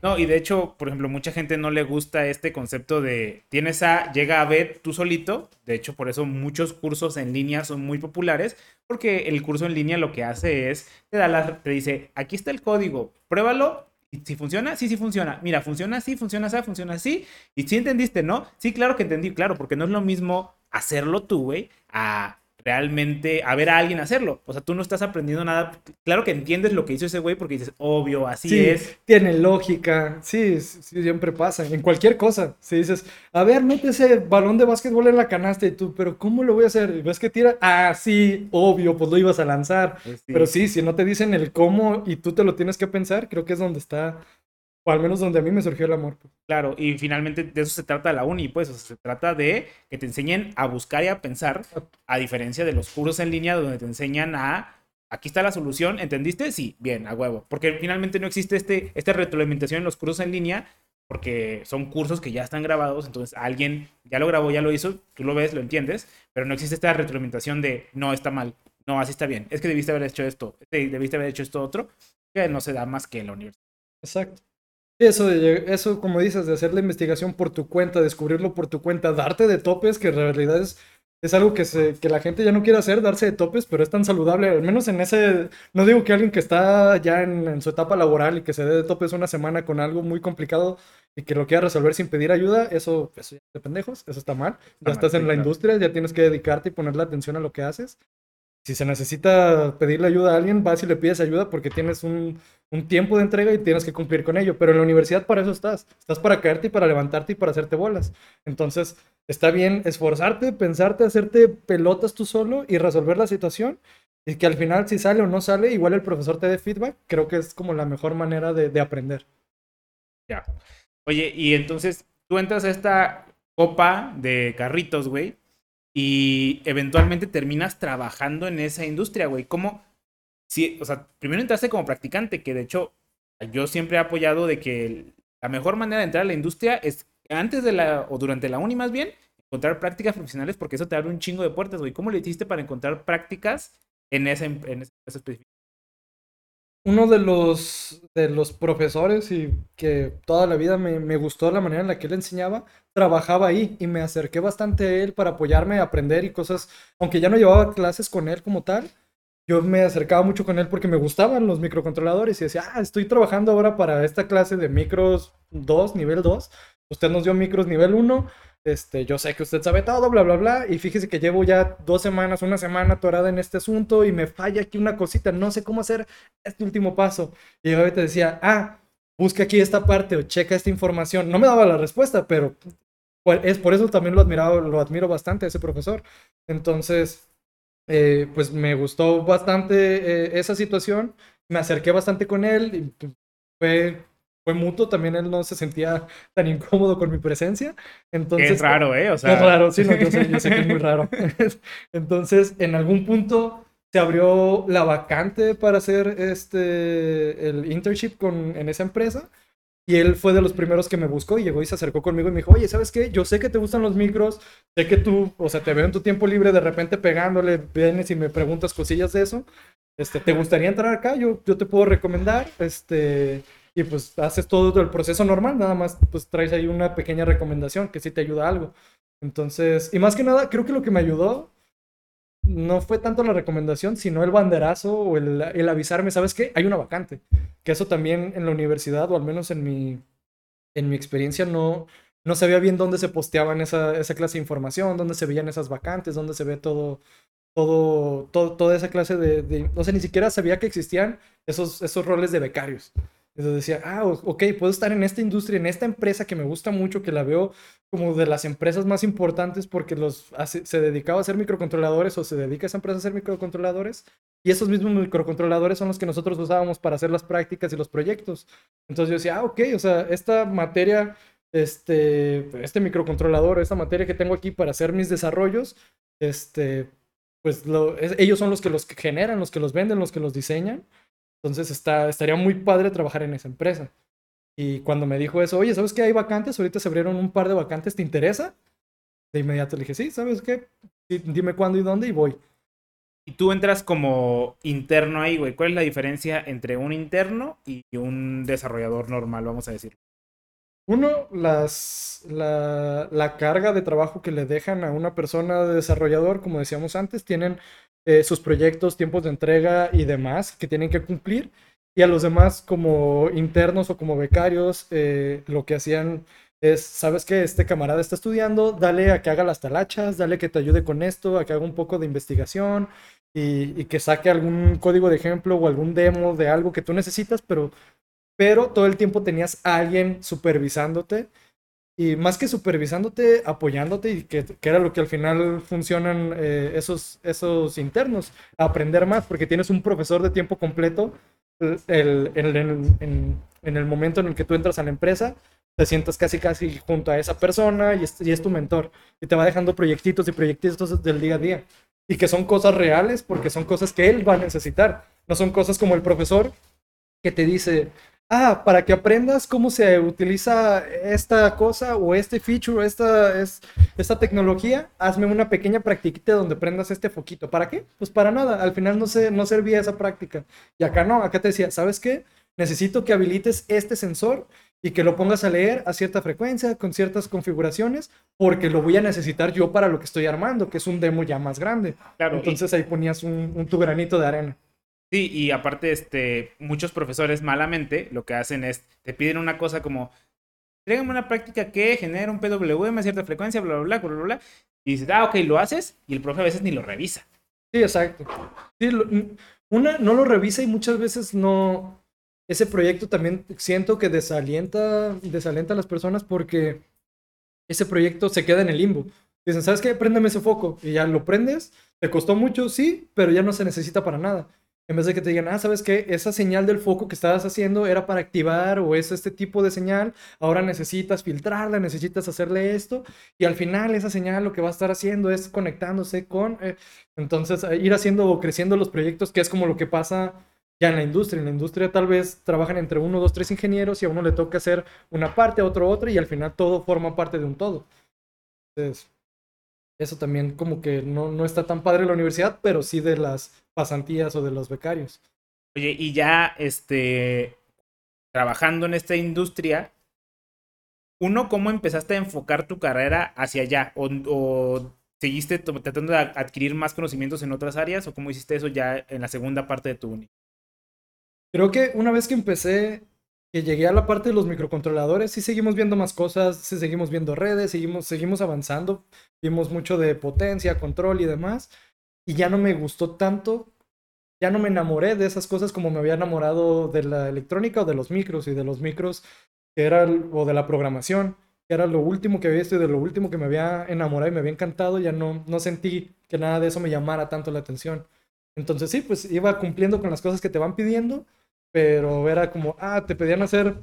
No, y de hecho, por ejemplo, mucha gente no le gusta este concepto de tienes A, llega a B tú solito. De hecho, por eso muchos cursos en línea son muy populares, porque el curso en línea lo que hace es te da la, te dice, aquí está el código, pruébalo ¿Y si funciona? Sí, sí funciona. Mira, funciona así, funciona así, funciona así. Y si entendiste, ¿no? Sí, claro que entendí, claro, porque no es lo mismo hacerlo tú, güey, a realmente a ver a alguien hacerlo. O sea, tú no estás aprendiendo nada. Claro que entiendes lo que hizo ese güey porque dices, obvio, así es. Tiene lógica. Sí, sí, siempre pasa. En cualquier cosa. Si dices, a ver, mete ese balón de básquetbol en la canasta y tú, pero ¿cómo lo voy a hacer? ¿Y ves que tira? Ah, sí, obvio, pues lo ibas a lanzar. Pues pero sí, si no te dicen el cómo y tú te lo tienes que pensar, creo que es donde está o al menos donde a mí me surgió el amor. Pues. Claro, y finalmente de eso se trata la uni, pues, se trata de que te enseñen a buscar y a pensar, a diferencia de los cursos en línea donde te enseñan a, aquí está la solución, ¿entendiste? Sí, bien, a huevo, porque finalmente no existe este, esta retroalimentación en los cursos en línea porque son cursos que ya están grabados, entonces alguien ya lo grabó, ya lo hizo, tú lo ves, lo entiendes, pero no existe esta retroalimentación de no está mal, no, así está bien, es que debiste haber hecho esto, debiste haber hecho esto otro, que no se da más que en la universidad. Exacto. Eso, de, eso, como dices, de hacer la investigación por tu cuenta, descubrirlo por tu cuenta, darte de topes, que en realidad es, es algo que, se, que la gente ya no quiere hacer, darse de topes, pero es tan saludable, al menos en ese, no digo que alguien que está ya en, su etapa laboral y que se dé de topes una semana con algo muy complicado y que lo quiera resolver sin pedir ayuda, eso, eso ya es de pendejos, eso está mal, ya estás en la industria, ya tienes que dedicarte y ponerle atención a lo que haces si se necesita pedirle ayuda a alguien, vas y le pides ayuda porque tienes un, tiempo de entrega y tienes que cumplir con ello. Pero en la universidad para eso estás. Estás para caerte y para levantarte y para hacerte bolas. Entonces, está bien esforzarte, pensarte, hacerte pelotas tú solo y resolver la situación. Y que al final, si sale o no sale, igual el profesor te dé feedback. Creo que es como la mejor manera de, de aprender. Ya. Oye, y entonces tú entras a esta copa de carritos, güey y eventualmente terminas trabajando en esa industria, güey. ¿Cómo? Si, o sea, primero entraste como practicante, que de hecho yo siempre he apoyado de que la mejor manera de entrar a la industria es antes de la, o durante la uni más bien, encontrar prácticas profesionales porque eso te abre un chingo de puertas, güey. ¿Cómo le hiciste para encontrar prácticas en esa, en esa específica? Uno de los, de los profesores y que toda la vida me, me, gustó la manera en la que él enseñaba, trabajaba ahí y me acerqué bastante a él para apoyarme a aprender y cosas, aunque ya no llevaba clases con él como tal, yo me acercaba mucho con él porque me gustaban los microcontroladores y decía, ah, estoy trabajando ahora para esta clase de micros 2, nivel 2, usted nos dio micros nivel 1, este, yo sé que usted sabe todo, bla, bla, bla, y fíjese que llevo ya dos semanas, una semana atorada en este asunto y me falla aquí una cosita, no sé cómo hacer este último paso. Y yo te decía, ah, busca aquí esta parte o checa esta información. No me daba la respuesta, pero es por eso también lo admirado, lo admiro bastante a ese profesor. Entonces, eh, pues me gustó bastante eh, esa situación, me acerqué bastante con él y pues, fue fue mutuo, también él no se sentía tan incómodo con mi presencia. Entonces, es raro, ¿eh? O sea... Es raro, sí, no, yo, sé, yo sé que es muy [laughs] raro. [laughs] Entonces, en algún punto se abrió la vacante para hacer este, el internship con, en esa empresa. Y él fue de los primeros que me buscó y llegó y se acercó conmigo y me dijo, oye, ¿sabes qué? Yo sé que te gustan los micros, sé que tú, o sea, te veo en tu tiempo libre de repente pegándole, vienes y me preguntas cosillas de eso. Este, ¿te gustaría entrar acá? Yo, yo te puedo recomendar, este, y pues haces todo el proceso normal, nada más pues traes ahí una pequeña recomendación que sí te ayuda algo. Entonces, y más que nada, creo que lo que me ayudó no fue tanto la recomendación, sino el banderazo o el, avisarme, ¿sabes qué? Hay una vacante. Que eso también en la universidad, o al menos en mi, en mi experiencia, no, no sabía bien dónde se posteaban esa, esa clase de información, dónde se veían esas vacantes, dónde se ve todo, todo, todo toda esa clase de, de, no sé, ni siquiera sabía que existían esos, esos roles de becarios. Entonces decía, ah, ok, puedo estar en esta industria, en esta empresa que me gusta mucho, que la veo como de las empresas más importantes porque los se dedicaba a hacer microcontroladores o se dedica esa empresa a hacer microcontroladores. Y esos mismos microcontroladores son los que nosotros usábamos para hacer las prácticas y los proyectos. Entonces yo decía, ah, ok, o sea, esta materia, este, este microcontrolador, esta materia que tengo aquí para hacer mis desarrollos, este, pues ellos son los que los generan, los que los venden, los que los diseñan. Entonces está, estaría muy padre trabajar en esa empresa. Y cuando me dijo eso, oye, ¿sabes qué hay vacantes? Ahorita se abrieron un par de vacantes, ¿te interesa? De inmediato le dije, sí, ¿sabes qué? dime cuándo y dónde y voy. Y tú entras como interno ahí, güey. ¿Cuál es la diferencia entre un interno y un desarrollador normal, vamos a decir? Uno, las, la, la, carga de trabajo que le dejan a una persona de desarrollador, como decíamos antes, tienen eh, sus proyectos, tiempos de entrega y demás que tienen que cumplir. Y a los demás, como internos o como becarios, eh, lo que hacían es, sabes que este camarada está estudiando, dale a que haga las talachas, dale que te ayude con esto, a que haga un poco de investigación y, y que saque algún código de ejemplo o algún demo de algo que tú necesitas, pero, pero todo el tiempo tenías a alguien supervisándote y más que supervisándote, apoyándote, y que, que era lo que al final funcionan eh, esos, esos internos, aprender más, porque tienes un profesor de tiempo completo el, en, en, el momento en el que tú entras a la empresa, te sientas casi casi junto a esa persona y es, y es tu mentor, y te va dejando proyectitos y proyectitos del día a día, y que son cosas reales porque son cosas que él va a necesitar, no son cosas como el profesor que te dice, ah, para que aprendas cómo se utiliza esta cosa o este feature esta, es, esta tecnología, hazme una pequeña practiquita donde prendas este foquito. ¿Para qué? Pues para nada, al final no, se, no servía esa práctica. Y acá no, acá te decía, ¿sabes qué? Necesito que habilites este sensor y que lo pongas a leer a cierta frecuencia, con ciertas configuraciones, porque lo voy a necesitar yo para lo que estoy armando, que es un demo ya más grande. Claro, y- Entonces ahí ponías un, un tu granito de arena. Sí, y aparte, este, muchos profesores malamente lo que hacen es, te piden una cosa como, tráigame una práctica que genera un PWM a cierta frecuencia, bla, bla, bla, bla, bla. Y dices, ah, ok, lo haces, y el profe a veces ni lo revisa. Sí, exacto. Una no lo revisa y muchas veces no. Ese proyecto también siento que desalienta, desalienta a las personas porque ese proyecto se queda en el limbo. Dicen, ¿sabes qué? Préndeme ese foco. Y ya lo prendes. Te costó mucho, sí, pero ya no se necesita para nada. En vez de que te digan, ah, ¿sabes qué? Esa señal del foco que estabas haciendo era para activar o es este tipo de señal. Ahora necesitas filtrarla, necesitas hacerle esto. Y al final esa señal lo que va a estar haciendo es conectándose con... eh, entonces, eh, ir haciendo o creciendo los proyectos, que es como lo que pasa ya en la industria. En la industria tal vez trabajan entre uno, dos, tres ingenieros y a uno le toca hacer una parte, a otro otra y al final todo forma parte de un todo. Entonces, eso también como que no, no está tan padre la universidad, pero sí de las pasantías o de los becarios. Oye, y ya, este, trabajando en esta industria, uno, ¿cómo empezaste a enfocar tu carrera hacia allá? ¿O, o seguiste tratando de adquirir más conocimientos en otras áreas? ¿O cómo hiciste eso ya en la segunda parte de tu uni? Creo que una vez que empecé, que llegué a la parte de los microcontroladores, sí seguimos viendo más cosas, sí seguimos viendo redes, seguimos, seguimos avanzando, vimos mucho de potencia, control y demás, y ya no me gustó tanto, ya no me enamoré de esas cosas como me había enamorado de la electrónica o de los micros y de los micros que era, o de la programación, que era lo último que había visto y de lo último que me había enamorado y me había encantado, ya no, no sentí que nada de eso me llamara tanto la atención. Entonces sí, pues iba cumpliendo con las cosas que te van pidiendo, pero era como, ah, te pedían hacer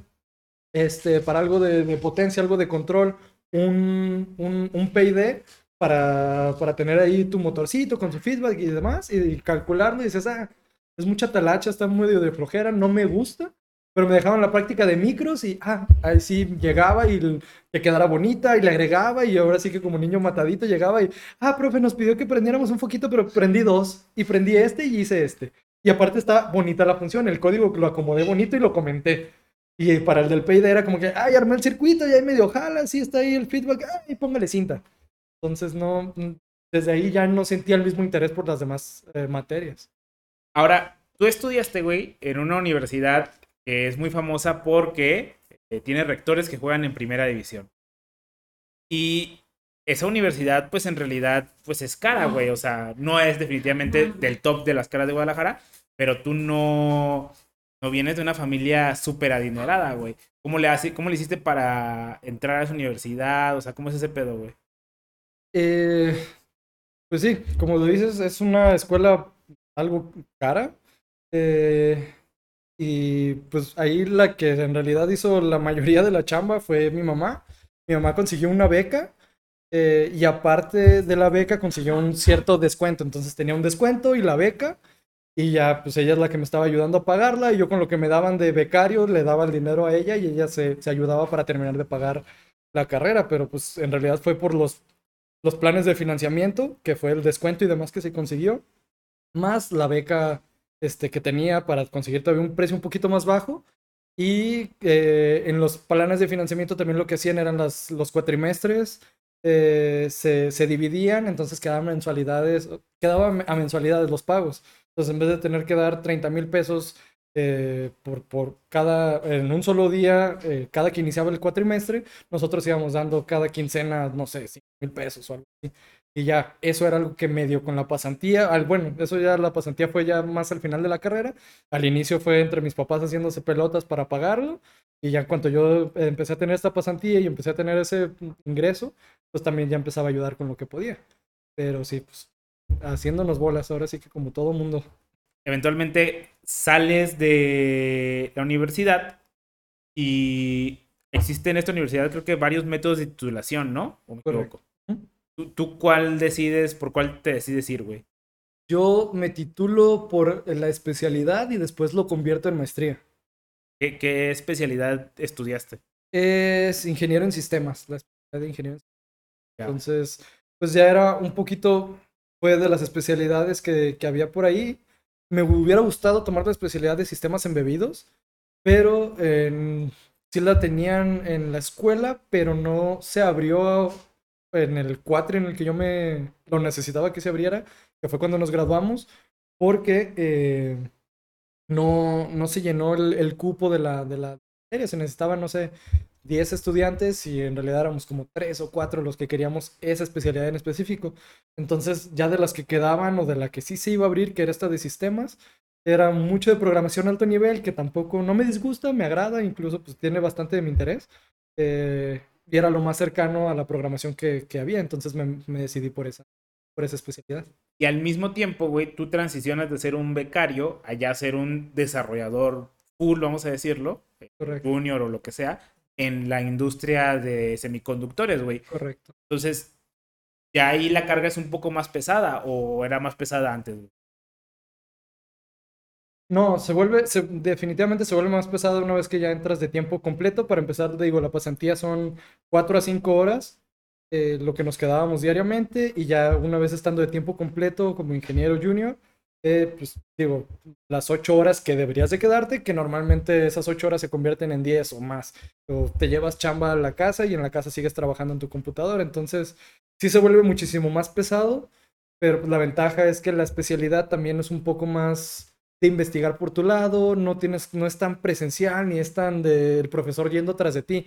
este, para algo de, de potencia, algo de control, un, un, un PID para, para tener ahí tu motorcito con su feedback y demás, y, y calcularlo y dices, ah, es mucha talacha, está medio de flojera, no me gusta, pero me dejaban la práctica de micros y, ah, ahí sí llegaba y que quedara bonita y le agregaba y ahora sí que como niño matadito llegaba y, ah, profe, nos pidió que prendiéramos un foquito, pero prendí dos y prendí este y hice este. Y aparte está bonita la función, el código lo acomodé bonito y lo comenté. Y para el del PID era como que, ay, armé el circuito y ahí medio jala, sí está ahí el feedback, ay, póngale cinta. Entonces no, mm, desde ahí ya no sentía el mismo interés por las demás eh, materias. Ahora, tú estudiaste, güey, en una universidad que es muy famosa porque eh, tiene rectores que juegan en primera división. Y esa universidad, pues en realidad, pues es cara, güey. O sea, no es definitivamente del top de las caras de Guadalajara, pero tú no, no vienes de una familia súper adinerada, güey. ¿Cómo le, hace, ¿Cómo le hiciste para entrar a esa universidad? O sea, ¿cómo es ese pedo, güey? Eh, pues sí, como lo dices, es una escuela algo cara. eh, y pues ahí la que en realidad hizo la mayoría de la chamba fue mi mamá. Mi mamá consiguió una beca eh, y aparte de la beca consiguió un cierto descuento. Entonces tenía un descuento y la beca. Y ya, pues ella es la que me estaba ayudando a pagarla. Y yo con lo que me daban de becario le daba el dinero a ella y ella se, se ayudaba para terminar de pagar la carrera. Pero pues en realidad fue por los los planes de financiamiento, que fue el descuento y demás que se consiguió, más la beca este, que tenía para conseguir todavía un precio un poquito más bajo. Y eh, en los planes de financiamiento también lo que hacían eran las, los cuatrimestres, eh, se, se dividían, entonces quedaban mensualidades, quedaban a mensualidades los pagos. Entonces en vez de tener que dar 30 mil pesos eh, por, por cada, en un solo día, eh, cada que iniciaba el cuatrimestre, nosotros íbamos dando cada quincena, no sé, 5 mil pesos o algo así. Y ya, eso era algo que medio con la pasantía, al, bueno, eso ya la pasantía fue ya más al final de la carrera. Al inicio fue entre mis papás haciéndose pelotas para pagarlo. Y ya en cuanto yo empecé a tener esta pasantía y empecé a tener ese ingreso, pues también ya empezaba a ayudar con lo que podía. Pero sí, pues haciéndonos bolas, ahora sí que como todo mundo. eventualmente sales de la universidad y existe en esta universidad creo que varios métodos de titulación, ¿no? ¿O me equivoco? ¿Tú, tú cuál decides, por cuál te decides ir, güey? Yo me titulo por la especialidad y después lo convierto en maestría. ¿Qué, qué especialidad estudiaste? Es ingeniero en sistemas, la especialidad de ingeniero en sistemas. Entonces, pues ya era un poquito, fue de las especialidades que, que había por ahí. Me hubiera gustado tomar la especialidad de sistemas embebidos, pero en- sí la tenían en la escuela, pero no se abrió en el cuatri en el que yo me lo necesitaba que se abriera, que fue cuando nos graduamos, porque eh, no, no se llenó el, cupo de la, de la. Se necesitaban, no sé, 10 estudiantes y en realidad éramos como 3 o 4 los que queríamos esa especialidad en específico. Entonces, ya de las que quedaban o de la que sí se iba a abrir, que era esta de sistemas, era mucho de programación alto nivel, que tampoco no me disgusta, me agrada, incluso pues tiene bastante de mi interés. eh, y era lo más cercano a la programación que, que había, entonces me, me decidí por esa, por esa especialidad. Y al mismo tiempo, güey, tú transicionas de ser un becario a ya ser un desarrollador full, vamos a decirlo, Correcto, junior o lo que sea, en la industria de semiconductores, güey. correcto. Entonces, ya ahí la carga es un poco más pesada o era más pesada antes, güey. No, se vuelve, se- definitivamente se vuelve más pesado una vez que ya entras de tiempo completo. Para empezar, te digo, la pasantía son 4 a 5 horas, eh, lo que nos quedábamos diariamente, y ya una vez estando de tiempo completo como ingeniero junior, eh, pues digo, las 8 horas que deberías de quedarte, que normalmente esas 8 horas se convierten en 10 o más. O te llevas chamba a la casa y en la casa sigues trabajando en tu computadora. Entonces, sí se vuelve muchísimo más pesado, pero pues, la ventaja es que la especialidad también es un poco más de investigar por tu lado, no tienes, no es tan presencial ni es tan del profesor yendo tras de ti.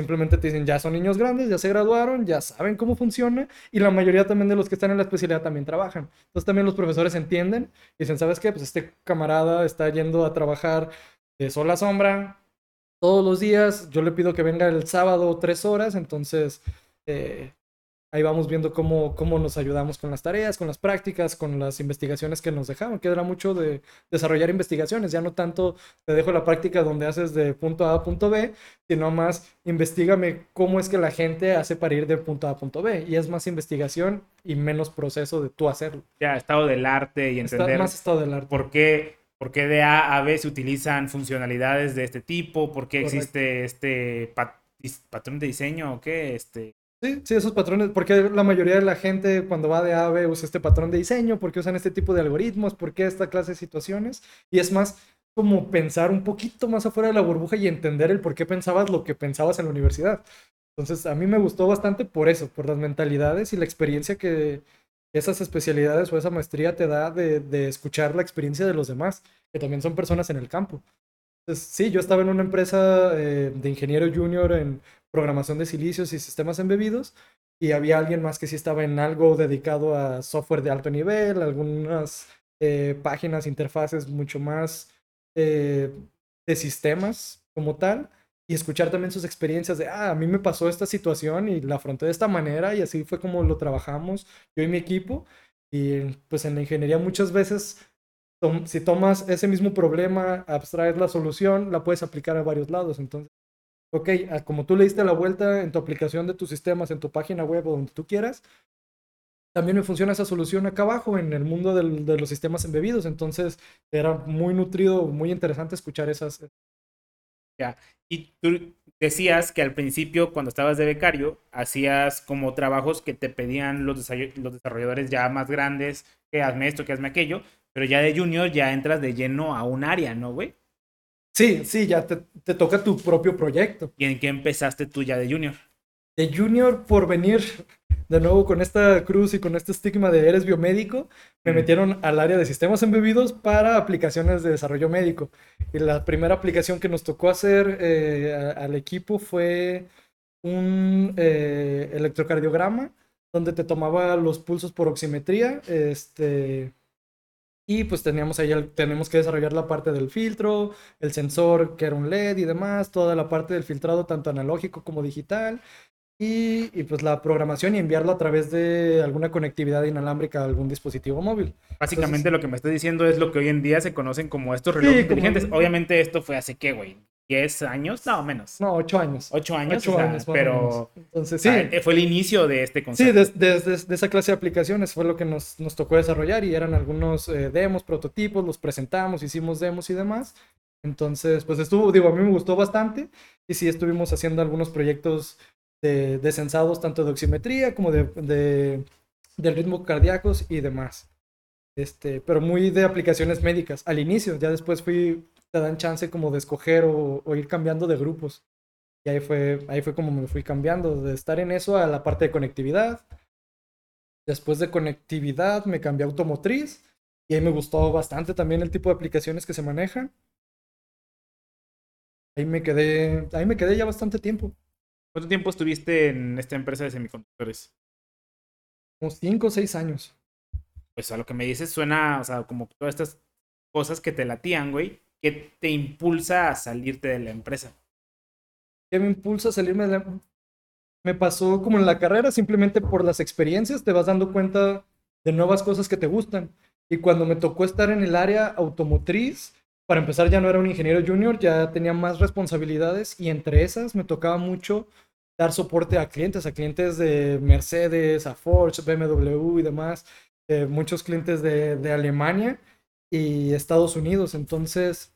Simplemente te dicen, ya son niños grandes, ya se graduaron, ya saben cómo funciona y la mayoría también de los que están en la especialidad también trabajan. Entonces también los profesores entienden y dicen, ¿sabes qué? Pues este camarada está yendo a trabajar de sol a sombra todos los días, yo le pido que venga el sábado tres horas, entonces eh, ahí vamos viendo cómo, cómo nos ayudamos con las tareas, con las prácticas, con las investigaciones que nos dejaban, que era mucho de desarrollar investigaciones, ya no tanto te dejo la práctica donde haces de punto A a punto B, sino más investigame cómo es que la gente hace para ir de punto A a punto B, y es más investigación y menos proceso de tú hacerlo. Ya, estado del arte y Está entender más estado del arte. por qué, por qué de A a B se utilizan funcionalidades de este tipo, por qué Correcto. existe este pat- patrón de diseño o qué, este... Sí, sí, esos patrones, porque la mayoría de la gente cuando va de A a B usa este patrón de diseño, porque usan este tipo de algoritmos, porque esta clase de situaciones, y es más como pensar un poquito más afuera de la burbuja y entender el por qué pensabas lo que pensabas en la universidad. Entonces, a mí me gustó bastante por eso, por las mentalidades y la experiencia que esas especialidades o esa maestría te da de, escuchar la experiencia de los demás, que también son personas en el campo. Entonces, sí, yo estaba en una empresa eh, de ingeniero junior en programación de silicios y sistemas embebidos, y había alguien más que sí estaba en algo dedicado a software de alto nivel, algunas eh, páginas, interfaces mucho más eh, de sistemas como tal, y escuchar también sus experiencias de, ah, a mí me pasó esta situación y la afronté de esta manera, y así fue como lo trabajamos yo y mi equipo, y pues en la ingeniería muchas veces si tomas ese mismo problema, abstraes la solución, la puedes aplicar a varios lados. Entonces, ok, a- como tú le diste la vuelta en tu aplicación de tus sistemas, en tu página web o donde tú quieras, también me funciona esa solución acá abajo en el mundo de los sistemas embebidos. Entonces, era muy nutrido, muy interesante escuchar esas. Y tú decías que al principio, cuando estabas de becario, hacías como trabajos que te pedían los, los desarrolladores ya más grandes, que hazme esto, que hazme aquello, pero ya de junior ya entras de lleno a un área, ¿no, güey? Sí, sí, ya te, te toca tu propio proyecto. ¿Y en qué empezaste tú ya de junior? de junior por venir de nuevo con esta cruz y con este estigma de eres biomédico, me Mm. metieron al área de sistemas embebidos para aplicaciones de desarrollo médico. Y la primera aplicación que nos tocó hacer eh, a- al equipo fue un eh, electrocardiograma donde te tomaba los pulsos por oximetría. Este, y pues teníamos ahí, el- tenemos que desarrollar la parte del filtro, el sensor que era un LED y demás, toda la parte del filtrado tanto analógico como digital. Y, y, pues la programación y enviarlo a través de alguna conectividad inalámbrica a algún dispositivo móvil. Básicamente Entonces- lo que me estás diciendo es lo que hoy en día se conocen como estos Sí, relojes como- inteligentes. Obviamente esto fue hace qué, güey, 10 años, no, menos. No, ocho años. Ocho años, Ocho o sea, años, pero. Entonces, sí. fue el inicio de este Sí, concepto. des- desde de, esa clase de aplicaciones fue lo que nos, nos tocó desarrollar y eran algunos eh, demos, prototipos, los presentamos, hicimos demos y demás. Entonces, pues estuvo, digo, a mí me gustó bastante y sí estuvimos haciendo algunos proyectos de, de tanto de oximetría como de, de, ritmo cardíacos y demás. Este, pero muy de aplicaciones médicas al inicio, ya después fui, te dan chance como de escoger o, o ir cambiando de grupos. Y ahí fue, ahí fue como me fui cambiando, de estar en eso a la parte de conectividad. Después de conectividad me cambié a automotriz y ahí me gustó bastante también el tipo de aplicaciones que se manejan. Ahí me quedé, ahí me quedé ya bastante tiempo. ¿Cuánto tiempo estuviste en esta empresa de semiconductores? Como cinco o seis años. Pues a lo que me dices suena, o sea, como todas estas cosas que te latían, güey, que te impulsa a salirte de la empresa. ¿Qué me impulsa a salirme de la... Me pasó como en la carrera, simplemente por las experiencias te vas dando cuenta de nuevas cosas que te gustan. Y cuando me tocó estar en el área automotriz, para empezar ya no era un ingeniero junior, ya tenía más responsabilidades y entre esas me tocaba mucho dar soporte a clientes, a clientes de Mercedes, a Ford, BMW y demás, eh, muchos clientes de, de Alemania y Estados Unidos. Entonces,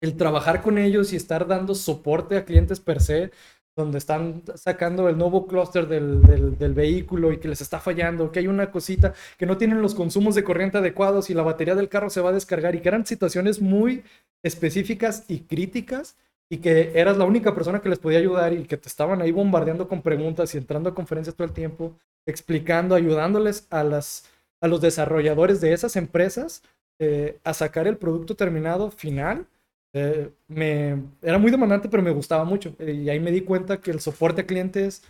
el trabajar con ellos y estar dando soporte a clientes per se, donde están sacando el nuevo clúster del, del, vehículo y que les está fallando, que hay una cosita, que no tienen los consumos de corriente adecuados y la batería del carro se va a descargar y que eran situaciones muy específicas y críticas y que eras la única persona que les podía ayudar y que te estaban ahí bombardeando con preguntas y entrando a conferencias todo el tiempo, explicando, ayudándoles a, las, a los desarrolladores de esas empresas eh, a sacar el producto terminado final eh, me, era muy demandante, pero me gustaba mucho. Y ahí me di cuenta que el soporte a clientes,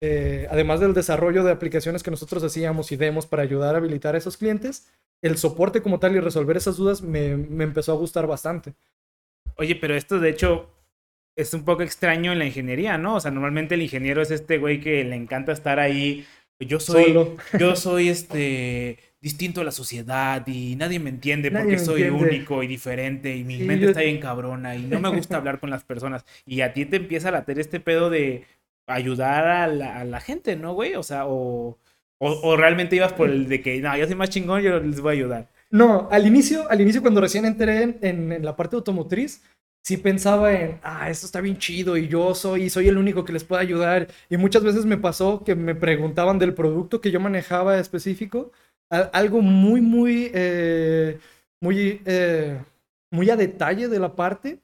eh, además del desarrollo de aplicaciones que nosotros hacíamos y demos para ayudar a habilitar a esos clientes, el soporte como tal y resolver esas dudas me, me empezó a gustar bastante. Oye, pero esto de hecho es un poco extraño en la ingeniería, ¿no? O sea, normalmente el ingeniero es este güey que le encanta estar ahí. Yo soy, Solo. yo soy este distinto a la sociedad y nadie me entiende Nadie porque me soy entiende. único y diferente y mi Sí, mente yo- está bien cabrona y no me [laughs] gusta hablar con las personas. Y a ti te empieza a latir este pedo de ayudar a la, a la gente, ¿no, güey? O sea, o, o, o realmente ibas por el de que, no, yo soy más chingón, yo les voy a ayudar. No, al inicio, al inicio cuando recién entré en, en- en la parte automotriz, sí pensaba en, ah, esto está bien chido y yo soy, soy el único que les puede ayudar. Y muchas veces me pasó que me preguntaban del producto que yo manejaba específico, algo muy, muy, eh, muy, eh, muy a detalle de la parte.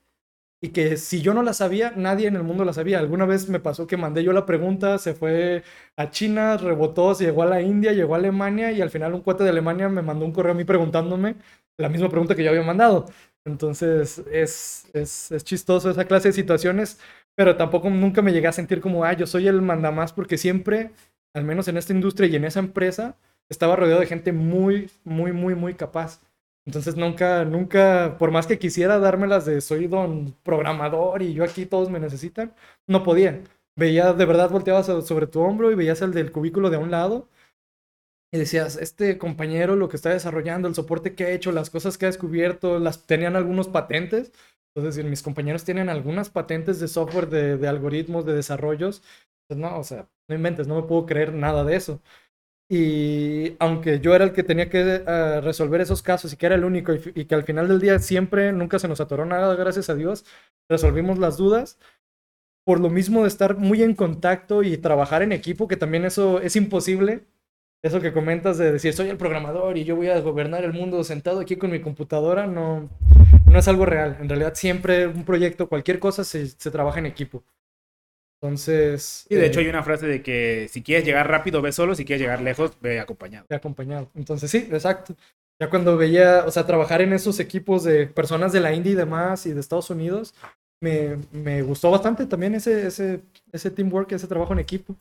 Y que si yo no la sabía, nadie en el mundo la sabía. Alguna vez me pasó que mandé yo la pregunta, se fue a China, rebotó, se llegó a la India, llegó a Alemania y al final un cuate de Alemania me mandó un correo a mí preguntándome la misma pregunta que yo había mandado. Entonces es, es, es chistoso esa clase de situaciones, pero tampoco nunca me llegué a sentir como, ah, yo soy el mandamás, porque siempre, al menos en esta industria y en esa empresa, estaba rodeado de gente muy, muy, muy, muy capaz. Entonces nunca, nunca, por más que quisiera dármelas de soy don programador y yo aquí todos me necesitan, no podía. Veía, de verdad, volteabas so- sobre tu hombro y veías el del cubículo de un lado y decías, este compañero lo que está desarrollando, el soporte que ha hecho, las cosas que ha descubierto, las tenían algunos patentes. Entonces, mis compañeros tienen algunas patentes de software, de, de algoritmos, de desarrollos, pues no, o sea, no inventes, no me puedo creer nada de eso. Y aunque yo era el que tenía que eh, resolver esos casos y que era el único y, y que al final del día siempre, nunca se nos atoró nada, gracias a Dios, resolvimos las dudas. Por lo mismo de estar muy en contacto y trabajar en equipo, que también eso es imposible. Eso que comentas de decir, soy el programador y yo voy a gobernar el mundo sentado aquí con mi computadora, no, no es algo real. En realidad siempre un proyecto, cualquier cosa se, se trabaja en equipo. Entonces... Y de eh, hecho hay una frase de que si quieres llegar rápido, ve solo, si quieres llegar lejos, ve acompañado. de acompañado. Entonces, sí, exacto. Ya cuando veía, o sea, trabajar en esos equipos de personas de la India y demás y de Estados Unidos, me, me gustó bastante también ese, ese, ese teamwork, ese trabajo en equipo.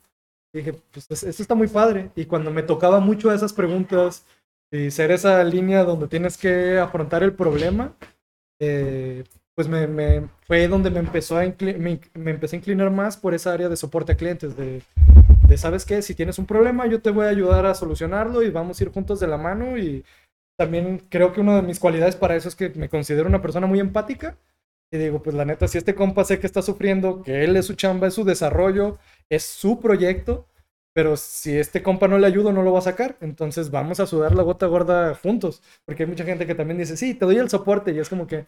Y dije, pues es- esto está muy padre. Y cuando me tocaba mucho esas preguntas y ser esa línea donde tienes que afrontar el problema, eh, pues me, fue donde me empezó a me, me empecé a inclinar más por esa área de soporte a clientes, de, de, ¿sabes qué? Si tienes un problema, yo te voy a ayudar a solucionarlo y vamos a ir juntos de la mano. Y también creo que una de mis cualidades para eso es que me considero una persona muy empática. Y digo, pues la neta, si este compa sé que está sufriendo, que él es su chamba, es su desarrollo, es su proyecto, pero si este compa no le ayudo, no lo va a sacar. Entonces vamos a sudar la gota gorda juntos. Porque hay mucha gente que también dice, sí, te doy el soporte. Y es como que,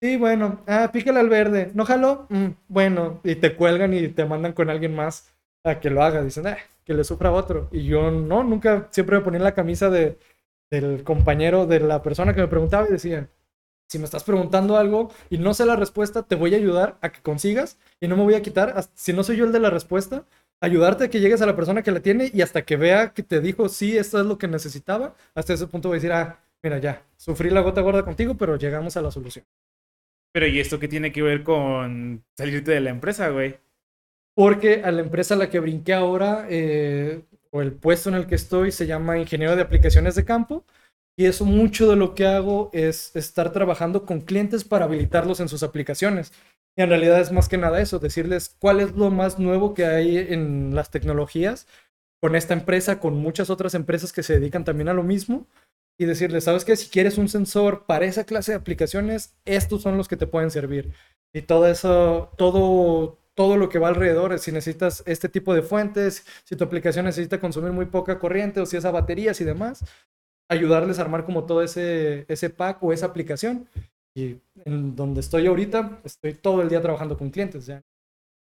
Sí, bueno, ah, pícale al verde, ¿no jaló? Mm, bueno, y te cuelgan y te mandan con alguien más a que lo haga. Dicen, ah, que le sufra otro. Y yo no, nunca, siempre me ponía la camisa de, del compañero, de la persona que me preguntaba y decía, si me estás preguntando algo y no sé la respuesta, te voy a ayudar a que consigas y no me voy a quitar, hasta- si no soy yo el de la respuesta, ayudarte a que llegues a la persona que la tiene y hasta que vea que te dijo, sí, esto es lo que necesitaba, hasta ese punto voy a decir, ah, mira, ya, sufrí la gota gorda contigo, pero llegamos a la solución. Pero ¿y esto qué tiene que ver con salirte de la empresa, güey? Porque a la empresa a la que brinqué ahora, eh, o el puesto en el que estoy, se llama ingeniero de aplicaciones de campo. Y eso mucho de lo que hago es estar trabajando con clientes para habilitarlos en sus aplicaciones. Y en realidad es más que nada eso, decirles cuál es lo más nuevo que hay en las tecnologías con esta empresa, con muchas otras empresas que se dedican también a lo mismo. Y decirles, ¿sabes qué? Si quieres un sensor para esa clase de aplicaciones, estos son los que te pueden servir. Y todo eso, todo, todo lo que va alrededor, si necesitas este tipo de fuentes, si tu aplicación necesita consumir muy poca corriente o si es a baterías y demás, ayudarles a armar como todo ese, ese pack o esa aplicación. Y en donde estoy ahorita, estoy todo el día trabajando con clientes ya.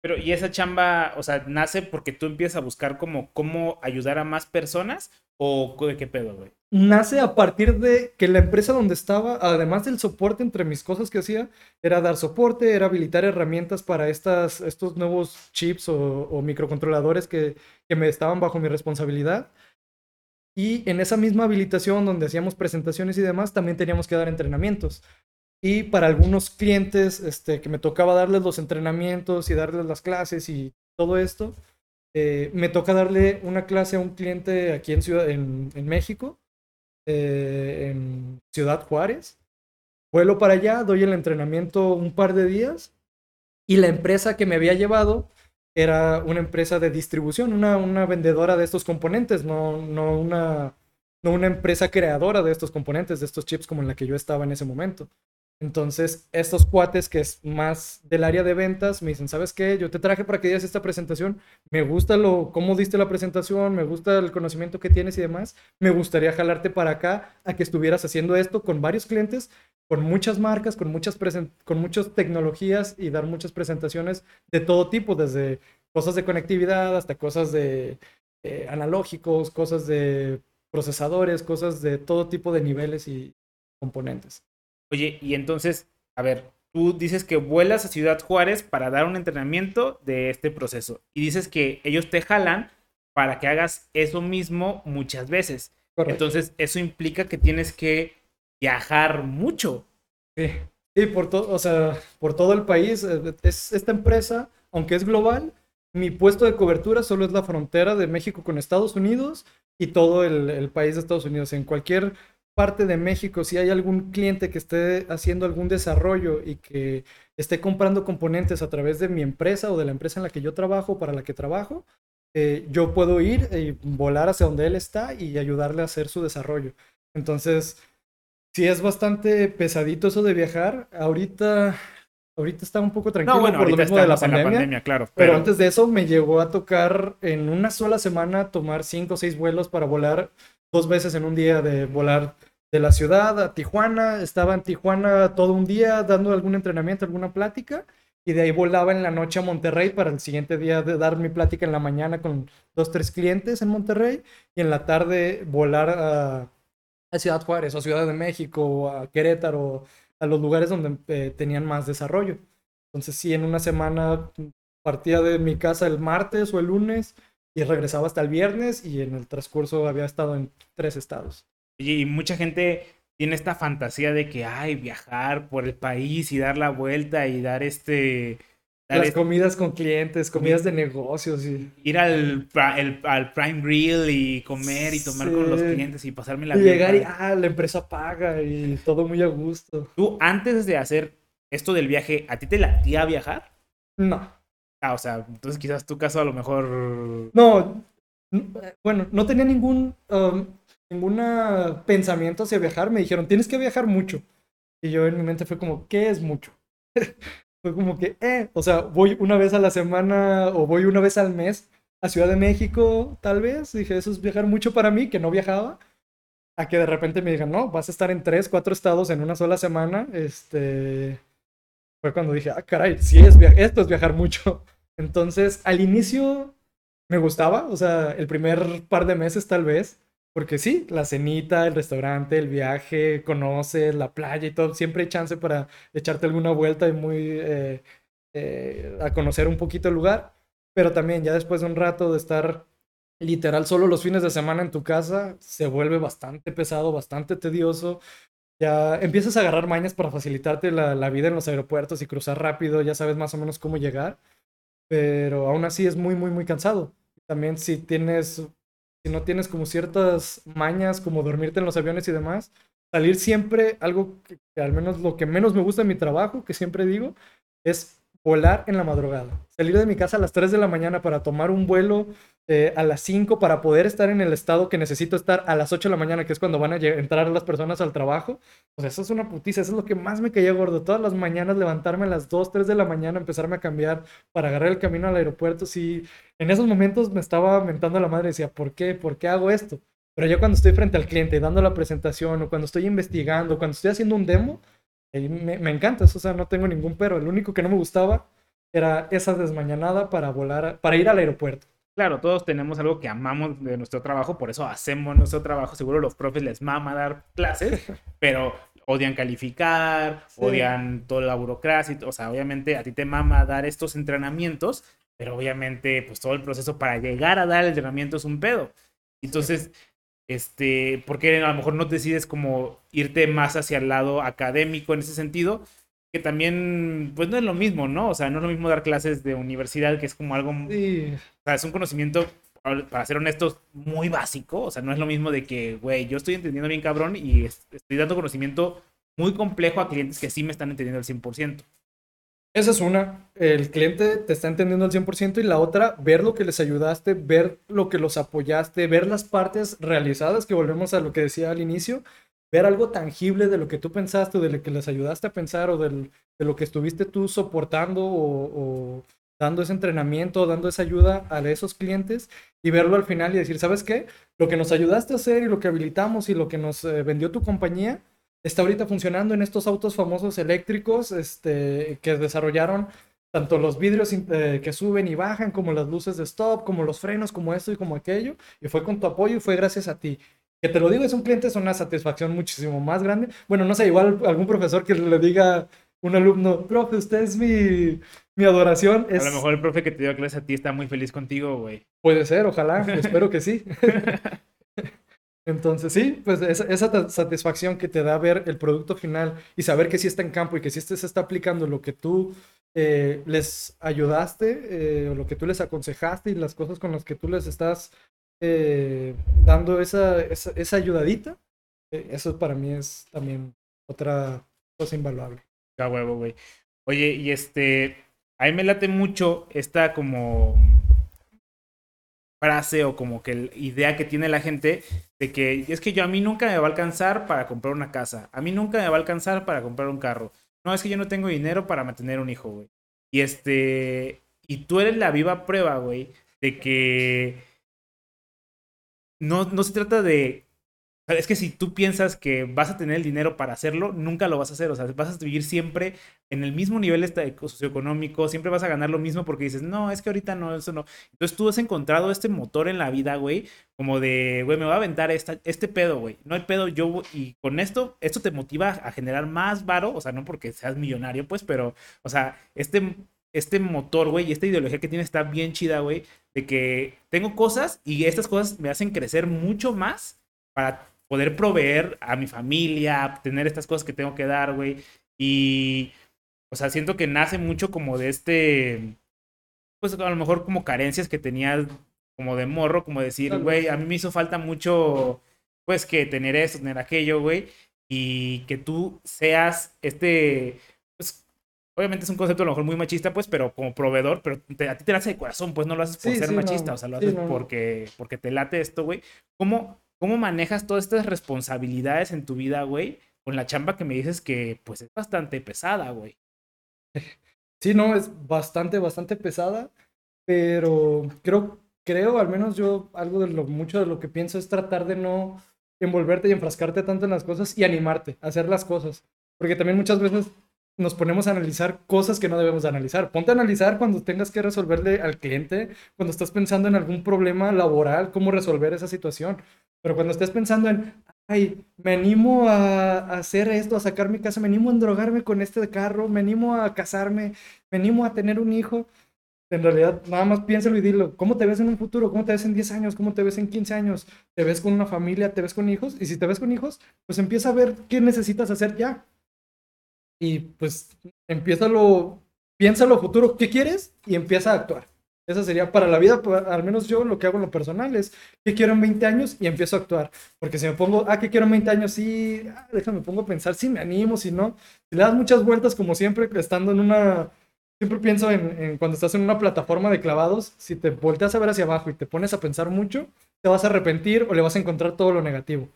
Pero, ¿y esa chamba, o sea, nace porque tú empiezas a buscar como cómo ayudar a más personas? ¿O de qué pedo, güey? Nace a partir de que la empresa donde estaba, además del soporte entre mis cosas que hacía, era dar soporte, era habilitar herramientas para estas, estos nuevos chips o, microcontroladores que, que me estaban bajo mi responsabilidad. Y en esa misma habilitación donde hacíamos presentaciones y demás, también teníamos que dar entrenamientos. Y para algunos clientes este, que me tocaba darles los entrenamientos y darles las clases y todo esto, eh, me toca darle una clase a un cliente aquí en, Ciudad, en, México, eh, en Ciudad Juárez. Vuelo para allá, doy el entrenamiento un par de días y la empresa que me había llevado era una empresa de distribución, una, una vendedora de estos componentes, no, no, una, no una empresa creadora de estos componentes, de estos chips como en la que yo estaba en ese momento. Entonces, estos cuates que es más del área de ventas me dicen, ¿sabes qué? Yo te traje para que digas esta presentación. Me gusta lo cómo diste la presentación, me gusta el conocimiento que tienes y demás. Me gustaría jalarte para acá a que estuvieras haciendo esto con varios clientes, con muchas marcas, con muchas con muchas tecnologías y dar muchas presentaciones de todo tipo, desde cosas de conectividad hasta cosas de eh, analógicos, cosas de procesadores, cosas de todo tipo de niveles y componentes. Oye, y entonces, a ver, tú dices que vuelas a Ciudad Juárez para dar un entrenamiento de este proceso y dices que ellos te jalan para que hagas eso mismo muchas veces. Correcto. Entonces, eso implica que tienes que viajar mucho. Sí, sí por, todo, o sea, por todo el país. eh, Es, esta empresa, aunque es global, mi puesto de cobertura solo es la frontera de México con Estados Unidos y todo el, el país de Estados Unidos. En cualquier parte de México, si hay algún cliente que esté haciendo algún desarrollo y que esté comprando componentes a través de mi empresa o de la empresa en la que yo trabajo, para la que trabajo, eh, yo puedo ir y volar hacia donde él está y ayudarle a hacer su desarrollo. Entonces, sí es bastante pesadito eso de viajar. Ahorita, ahorita está un poco tranquilo No, bueno, por lo mismo de la pandemia. la pandemia, claro. Pero Pero, antes de eso me llegó a tocar en una sola semana tomar cinco o seis vuelos para volar dos veces en un día de volar de la ciudad a Tijuana. Estaba en Tijuana todo un día dando algún entrenamiento, alguna plática. Y de ahí volaba en la noche a Monterrey para el siguiente día de dar mi plática en la mañana con dos, tres clientes en Monterrey. Y en la tarde volar a, a Ciudad Juárez, a Ciudad de México, a Querétaro, a los lugares donde eh, tenían más desarrollo. Entonces sí, en una semana partía de mi casa el martes o el lunes y regresaba hasta el viernes y en el transcurso había estado en tres estados. y mucha gente tiene esta fantasía de que, ay, viajar por el país y dar la vuelta y dar este... dar Las este- comidas con clientes, comidas de negocios y, ir al, el- al Prime Grill y comer y tomar con los clientes y pasarme la y bien llegar y, ah, la empresa paga y todo muy a gusto. Tú, antes de hacer esto del viaje, ¿a ti te latía viajar? No, Ah, o sea, entonces quizás tu caso a lo mejor... no, bueno, no tenía ningún, um, ninguna pensamiento hacia viajar. Me dijeron, tienes que viajar mucho. Y yo en mi mente fue como, ¿qué es mucho? [laughs] fue como que, eh, o sea, voy una vez a la semana o voy una vez al mes a Ciudad de México, tal vez. Dije, eso es viajar mucho para mí, que no viajaba. A que de repente me digan, no, vas a estar en tres, cuatro estados en una sola semana. Este, fue cuando dije, ah, caray, sí, es esto es viajar mucho. [laughs] Entonces, al inicio me gustaba, o sea, el primer par de meses tal vez, porque sí, la cenita, el restaurante, el viaje, conoces la playa y todo, siempre hay chance para echarte alguna vuelta y muy eh, eh, a conocer un poquito el lugar, pero también ya después de un rato de estar literal solo los fines de semana en tu casa, se vuelve bastante pesado, bastante tedioso. Ya empiezas a agarrar mañas para facilitarte la, la vida en los aeropuertos y cruzar rápido, ya sabes más o menos cómo llegar, pero aún así es muy, muy, muy cansado. También si tienes si no tienes como ciertas mañas, como dormirte en los aviones y demás, salir siempre, algo que, al menos lo que menos me gusta en mi trabajo, que siempre digo, es volar en la madrugada. Salir de mi casa a las 3 de la mañana para tomar un vuelo eh, a las 5 para poder estar en el estado que necesito estar a las 8 de la mañana, que es cuando van a entrar las personas al trabajo. Pues eso es una putiza, eso es lo que más me caía gordo. Todas las mañanas levantarme a las 2, 3 de la mañana, empezarme a cambiar para agarrar el camino al aeropuerto. Sí, en esos momentos me estaba mentando la madre decía, ¿por qué? ¿Por qué hago esto? Pero yo cuando estoy frente al cliente dando la presentación o cuando estoy investigando, cuando estoy haciendo un demo, me, me encanta, eso, o sea, no tengo ningún pero. El único que no me gustaba era esa desmañanada para volar, para ir al aeropuerto. Claro, todos tenemos algo que amamos de nuestro trabajo, por eso hacemos nuestro trabajo. Seguro los profes les mama dar clases, [laughs] pero odian calificar, odian toda la burocracia. O sea, obviamente a ti te mama dar estos entrenamientos, pero obviamente pues todo el proceso para llegar a dar el entrenamiento es un pedo. Entonces, este, ¿por qué a lo mejor no decides como irte más hacia el lado académico en ese sentido? que también, pues no es lo mismo, ¿no? O sea, no es lo mismo dar clases de universidad, que es como algo, sí. o sea, es un conocimiento, para ser honestos, muy básico, o sea, no es lo mismo de que, güey, yo estoy entendiendo bien cabrón y estoy dando conocimiento muy complejo a clientes que sí me están entendiendo al 100%. Esa es una, el cliente te está entendiendo al 100% y la otra, ver lo que les ayudaste, ver lo que los apoyaste, ver las partes realizadas, que volvemos a lo que decía al inicio, ver algo tangible de lo que tú pensaste, de lo que les ayudaste a pensar o de lo que estuviste tú soportando o, dando ese entrenamiento, dando esa ayuda a esos clientes y verlo al final y decir, ¿sabes qué? Lo que nos ayudaste a hacer y lo que habilitamos y lo que nos eh, vendió tu compañía está ahorita funcionando en estos autos famosos eléctricos este, que desarrollaron tanto los vidrios eh, que suben y bajan, como las luces de stop, como los frenos, como esto y como aquello. Y fue con tu apoyo y fue gracias a ti que te lo digo, es un cliente, es una satisfacción muchísimo más grande. Bueno, no sé, igual algún profesor que le diga a un alumno, profe, usted es mi, mi adoración. A lo mejor el profe que te dio clase a ti está muy feliz contigo, güey. Puede ser, ojalá, espero que sí. [laughs] Entonces, sí, pues esa, esa, satisfacción que te da ver el producto final y saber que sí está en campo y que sí se está aplicando lo que tú eh, les ayudaste, eh, o lo que tú les aconsejaste y las cosas con las que tú les estás eh, dando esa, esa, ayudadita, eh, eso para mí es también otra cosa invaluable. A huevo, güey. Oye, y este, a mí me late mucho esta como frase o como que idea que tiene la gente de que es que yo a mí nunca me va a alcanzar para comprar una casa, a mí nunca me va a alcanzar para comprar un carro. No, es que yo no tengo dinero para mantener un hijo, güey. Y este, y tú eres la viva prueba, güey, de que no, no se trata de... Es que si tú piensas que vas a tener el dinero para hacerlo, nunca lo vas a hacer. O sea, vas a vivir siempre en el mismo nivel socioeconómico, siempre vas a ganar lo mismo porque dices, no, es que ahorita no, eso no. Entonces tú has encontrado este motor en la vida, güey, como de, güey, me voy a aventar esta, este pedo, güey. No hay pedo, yo, y con esto, esto te motiva a generar más varo, o sea, no porque seas millonario, pues, pero, o sea, este este motor, güey, y esta ideología que tiene está bien chida, güey, de que tengo cosas y estas cosas me hacen crecer mucho más para poder proveer a mi familia, tener estas cosas que tengo que dar, güey. Y, o sea, siento que nace mucho como de este, pues a lo mejor como carencias que tenía como de morro, como decir, güey, a mí me hizo falta mucho, pues que tener esto, tener aquello, güey. Y que tú seas este, Obviamente es un concepto a lo mejor muy machista, pues, pero como proveedor, pero a ti te hace de corazón, pues no lo haces por ser machista, o sea, lo haces porque, porque te late esto, güey. ¿Cómo, ¿Cómo manejas todas estas responsabilidades en tu vida, güey? Con la chamba que me dices que, pues, es bastante pesada, güey. Sí, no, es bastante, bastante pesada, pero creo, creo, al menos yo, algo de lo mucho de lo que pienso es tratar de no envolverte y enfrascarte tanto en las cosas y animarte a hacer las cosas. Porque también muchas veces nos ponemos a analizar cosas que no debemos de analizar. Ponte a analizar cuando tengas que resolverle al cliente, cuando estás pensando en algún problema laboral, cómo resolver esa situación. Pero cuando estés pensando en, ay, me animo a, hacer esto, a sacar mi casa, me animo a endrogarme con este carro, me animo a casarme, me animo a tener un hijo. En realidad, nada más piénsalo y dilo, ¿cómo te ves en un futuro? ¿Cómo te ves en 10 años? ¿Cómo te ves en 15 años? ¿Te ves con una familia? ¿Te ves con hijos? Y si te ves con hijos, pues empieza a ver qué necesitas hacer ya. Y pues empieza lo, piensa lo futuro, ¿qué quieres? Y empieza a actuar. Esa sería para la vida, al menos yo lo que hago en lo personal es, ¿qué quiero en 20 años? Y empiezo a actuar. Porque si me pongo, ah, ¿qué quiero en 20 años? Sí, ah, déjame, pongo a pensar, si me animo, si no. Si le das muchas vueltas, como siempre, estando en una... Siempre pienso en, cuando estás en una plataforma de clavados, si te volteas a ver hacia abajo y te pones a pensar mucho, te vas a arrepentir o le vas a encontrar todo lo negativo.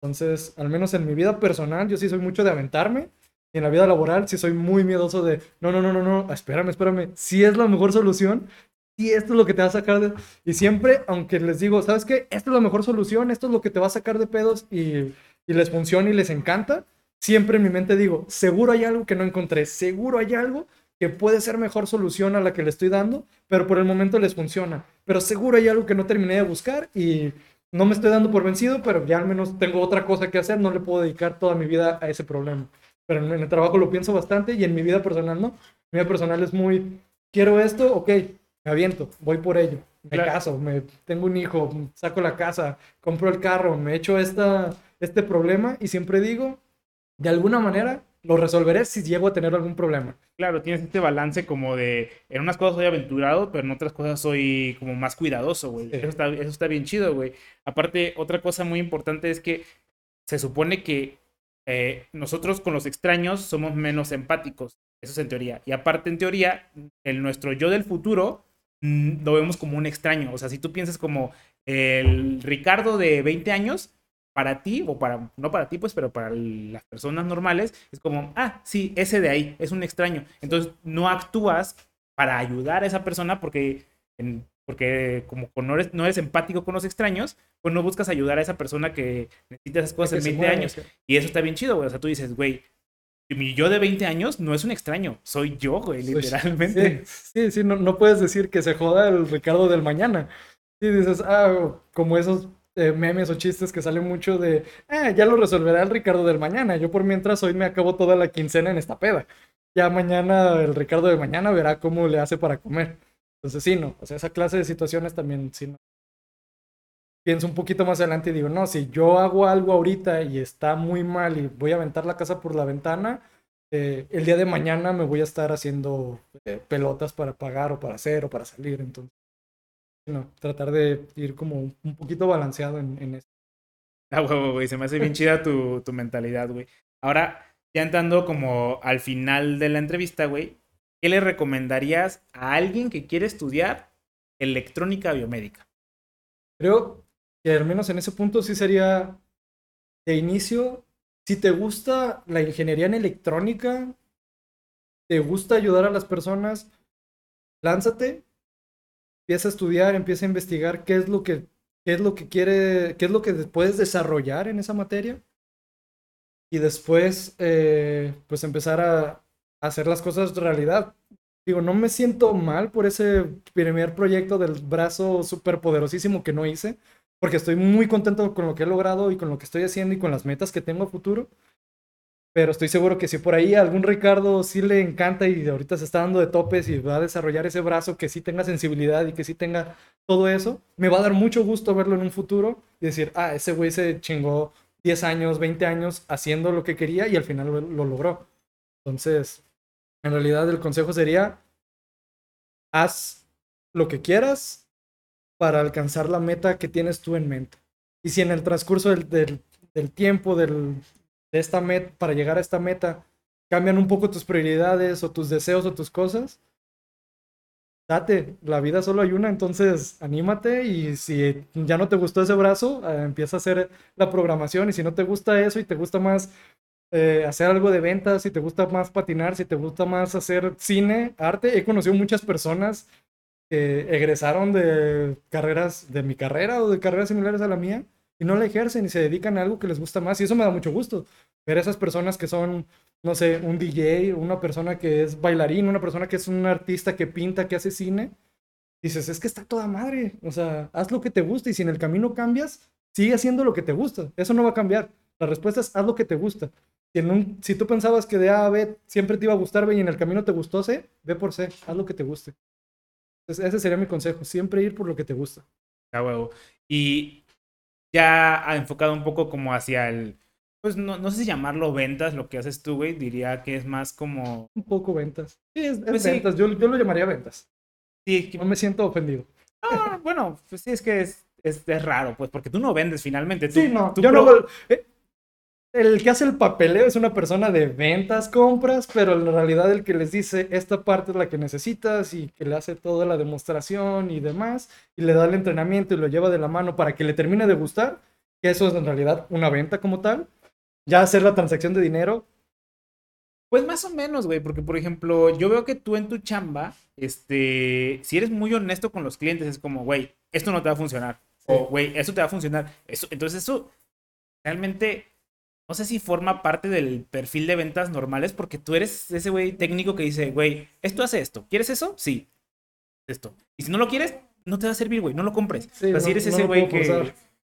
Entonces, al menos en mi vida personal, yo sí soy mucho de aventarme. Y en la vida laboral sí soy muy miedoso de, no, no, no, no, no, espérame, espérame. Si es la mejor solución, y esto es lo que te va a sacar de... Y siempre, aunque les digo, ¿sabes qué? Esta es la mejor solución, esto es lo que te va a sacar de pedos y, y les funciona y les encanta, siempre en mi mente digo, seguro hay algo que no encontré, seguro hay algo que puede ser mejor solución a la que le estoy dando, pero por el momento les funciona. Pero seguro hay algo que no terminé de buscar y no me estoy dando por vencido, pero ya al menos tengo otra cosa que hacer, no le puedo dedicar toda mi vida a ese problema. Pero en el trabajo lo pienso bastante y en mi vida personal no. Mi vida personal es muy, quiero esto, ok, me aviento, voy por ello, me caso, me, tengo un hijo, saco la casa, compro el carro, me echo esta, este problema y siempre digo, de alguna manera lo resolveré si llego a tener algún problema. Claro, tienes este balance como de, en unas cosas soy aventurado, pero en otras cosas soy como más cuidadoso, güey. Eso, está, eso está bien chido, güey. Aparte, otra cosa muy importante es que se supone que eh, nosotros con los extraños somos menos empáticos. Eso es en teoría. Y aparte, en teoría, el nuestro yo del futuro lo vemos como un extraño. O sea, si tú piensas como el Ricardo de 20 años, para ti, o para, no para ti, pues, pero para las personas normales, es como, ah, sí, ese de ahí, es un extraño. Entonces, no actúas para ayudar a esa persona porque, porque como no eres, no eres empático con los extraños, pues no buscas ayudar a esa persona que necesita esas cosas en 20 años. Y eso está bien chido, güey. O sea, tú dices, güey, mi yo de 20 años no es un extraño, soy yo, güey, literalmente. [laughs] Sí, sí, no, no, puedes decir que se joda el Ricardo del mañana. Sí, dices, ah, como esos eh, memes o chistes que salen mucho de, ah, ya lo resolverá el Ricardo del mañana. Yo por mientras hoy me acabo toda la quincena en esta peda. Ya mañana el Ricardo de mañana verá cómo le hace para comer. Entonces sí, no, o sea, esa clase de situaciones también sí, no, pienso un poquito más adelante y digo, no, si yo hago algo ahorita y está muy mal y voy a aventar la casa por la ventana, eh, el día de mañana me voy a estar haciendo eh, pelotas para pagar o para hacer o para salir. Entonces, no, tratar de ir como un poquito balanceado en, en esto. Ah, güey, güey, se me hace bien chida tu, tu mentalidad, güey. Ahora, ya entrando como al final de la entrevista, güey, ¿qué le recomendarías a alguien que quiere estudiar electrónica biomédica? Creo que al menos en ese punto sí sería de inicio, si te gusta la ingeniería en electrónica, te gusta ayudar a las personas, lánzate, empieza a estudiar, empieza a investigar qué es lo que, qué es lo que quiere, qué es lo que puedes desarrollar en esa materia. Y después, eh, pues empezar a, hacer las cosas realidad. Digo, no me siento mal por ese primer proyecto del brazo súper poderosísimo que no hice porque estoy muy contento con lo que he logrado y con lo que estoy haciendo y con las metas que tengo a futuro. Pero estoy seguro que si por ahí algún Ricardo sí le encanta y ahorita se está dando de topes y va a desarrollar ese brazo que sí tenga sensibilidad y que sí tenga todo eso, me va a dar mucho gusto verlo en un futuro y decir, ah, ese güey se chingó 10 años, 20 años haciendo lo que quería y al final lo, lo logró. Entonces, en realidad el consejo sería, haz lo que quieras, para alcanzar la meta que tienes tú en mente. Y si en el transcurso del, del, tiempo del, de esta meta, para llegar a esta meta, cambian un poco tus prioridades o tus deseos o tus cosas, date, la vida solo hay una, entonces anímate y si ya no te gustó ese brazo, eh, empieza a hacer la programación y si no te gusta eso y te gusta más eh, hacer algo de ventas, si te gusta más patinar, si te gusta más hacer cine, arte, he conocido muchas personas que egresaron de carreras, de mi carrera o de carreras similares a la mía, y no la ejercen y se dedican a algo que les gusta más. Y eso me da mucho gusto. Ver a esas personas que son, no sé, un DJ, una persona que es bailarín, una persona que es un artista que pinta, que hace cine. Dices, es que está toda madre. O sea, haz lo que te gusta y si en el camino cambias, sigue haciendo lo que te gusta. Eso no va a cambiar. La respuesta es haz lo que te gusta. Si, en un, si tú pensabas que de A a B siempre te iba a gustar B y en el camino te gustó C, ve por C, haz lo que te guste. Entonces, ese sería mi consejo, siempre ir por lo que te gusta. Ah, huevo. Y ya ha enfocado un poco como hacia el, pues no, no sé si llamarlo ventas, lo que haces tú, güey, diría que es más como... Un poco ventas. Sí, es, es Pues sí. ventas, yo, yo lo llamaría ventas. Sí, que- No me siento ofendido. Ah, bueno, pues sí, es que es, es, es raro, pues, porque tú no vendes finalmente. Tú, Sí, no, tú yo pro- no... eh, El que hace el papeleo es una persona de ventas, compras, pero en realidad el que les dice esta parte es la que necesitas y que le hace toda la demostración y demás, y le da el entrenamiento y lo lleva de la mano para que le termine de gustar, que eso es en realidad una venta como tal. Ya hacer la transacción de dinero, Pues más o menos, güey, porque por ejemplo, yo veo que tú en tu chamba, este, si eres muy honesto con los clientes, es como, güey, esto no te va a funcionar. O, güey, eso te va a funcionar. Eso, entonces eso realmente, no sé si forma parte del perfil de ventas normales, porque tú eres ese güey técnico que dice, güey, esto hace esto. ¿Quieres eso? Sí. Esto. Y si no lo quieres, no te va a servir, güey, no lo compres. Sí, o sea, si no- eres no ese güey que...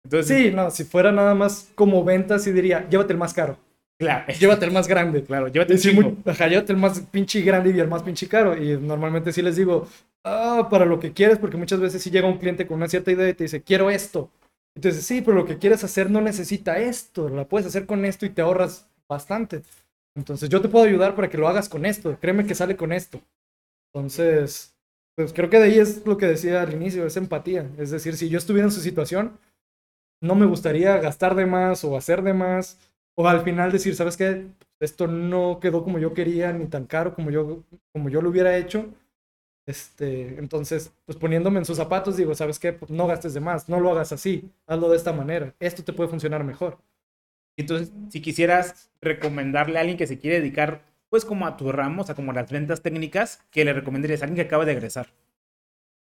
Entonces, sí, no, si fuera nada más como ventas, sí diría, llévate el más caro, claro, [laughs] llévate el más grande. claro, llévate sí, muy- ajá, llévate el más pinche grande y el más pinche caro. Y normalmente sí les digo, ah, para lo que quieres, porque muchas veces sí llega un cliente con una cierta idea y te dice, quiero esto. Entonces, sí, pero lo que quieres hacer no necesita esto, la puedes hacer con esto y te ahorras bastante. Entonces, yo te puedo ayudar para que lo hagas con esto, créeme que sale con esto. Entonces, pues creo que de ahí es lo que decía al inicio, es empatía. Es decir, si yo estuviera en su situación, no me gustaría gastar de más o hacer de más, o al final decir, ¿sabes qué? Esto no quedó como yo quería, ni tan caro como yo, como yo lo hubiera hecho. Este, entonces, pues poniéndome en sus zapatos, digo, ¿sabes qué? Pues no gastes de más, no lo hagas así, hazlo de esta manera. Esto te puede funcionar mejor. Entonces, si quisieras recomendarle a alguien que se quiere dedicar, pues como a tu ramo, o sea, como a las ventas técnicas, ¿qué le recomendarías a alguien que acaba de egresar?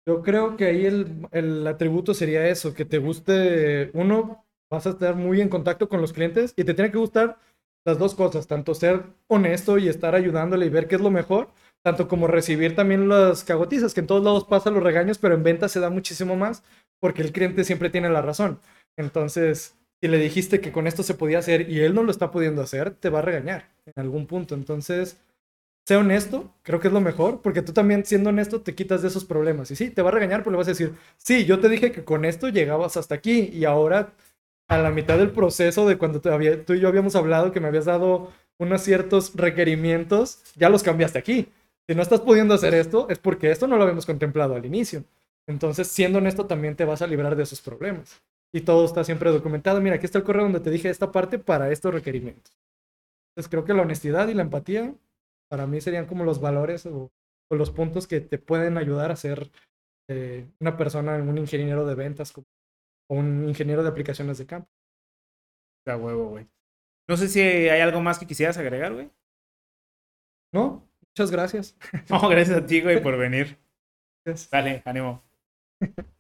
Yo creo que ahí el, el atributo sería eso, que te guste, uno, vas a estar muy en contacto con los clientes y te tiene que gustar las dos cosas, tanto ser honesto y estar ayudándole y ver qué es lo mejor, tanto como recibir también las cagotizas, que en todos lados pasan los regaños, pero en ventas se da muchísimo más porque el cliente siempre tiene la razón. Entonces, si le dijiste que con esto se podía hacer y él no lo está pudiendo hacer, te va a regañar en algún punto. Entonces, sé honesto, creo que es lo mejor, porque tú también siendo honesto te quitas de esos problemas. Y sí, te va a regañar, pero le vas a decir, sí, yo te dije que con esto llegabas hasta aquí y ahora a la mitad del proceso de cuando había- tú y yo habíamos hablado que me habías dado unos ciertos requerimientos, ya los cambiaste aquí. Si no estás pudiendo hacer esto, es porque esto no lo habíamos contemplado al inicio. Entonces, siendo honesto, también te vas a librar de esos problemas. Y todo está siempre documentado. Mira, aquí está el correo donde te dije esta parte para estos requerimientos. Entonces, creo que la honestidad y la empatía para mí serían como los valores o, o los puntos que te pueden ayudar a ser eh, una persona, un ingeniero de ventas o un ingeniero de aplicaciones de campo. Da huevo, güey. No sé si hay algo más que quisieras agregar, güey. ¿No? Muchas gracias. [laughs] No, gracias a ti, güey, por venir. Gracias. Dale, ánimo. [laughs]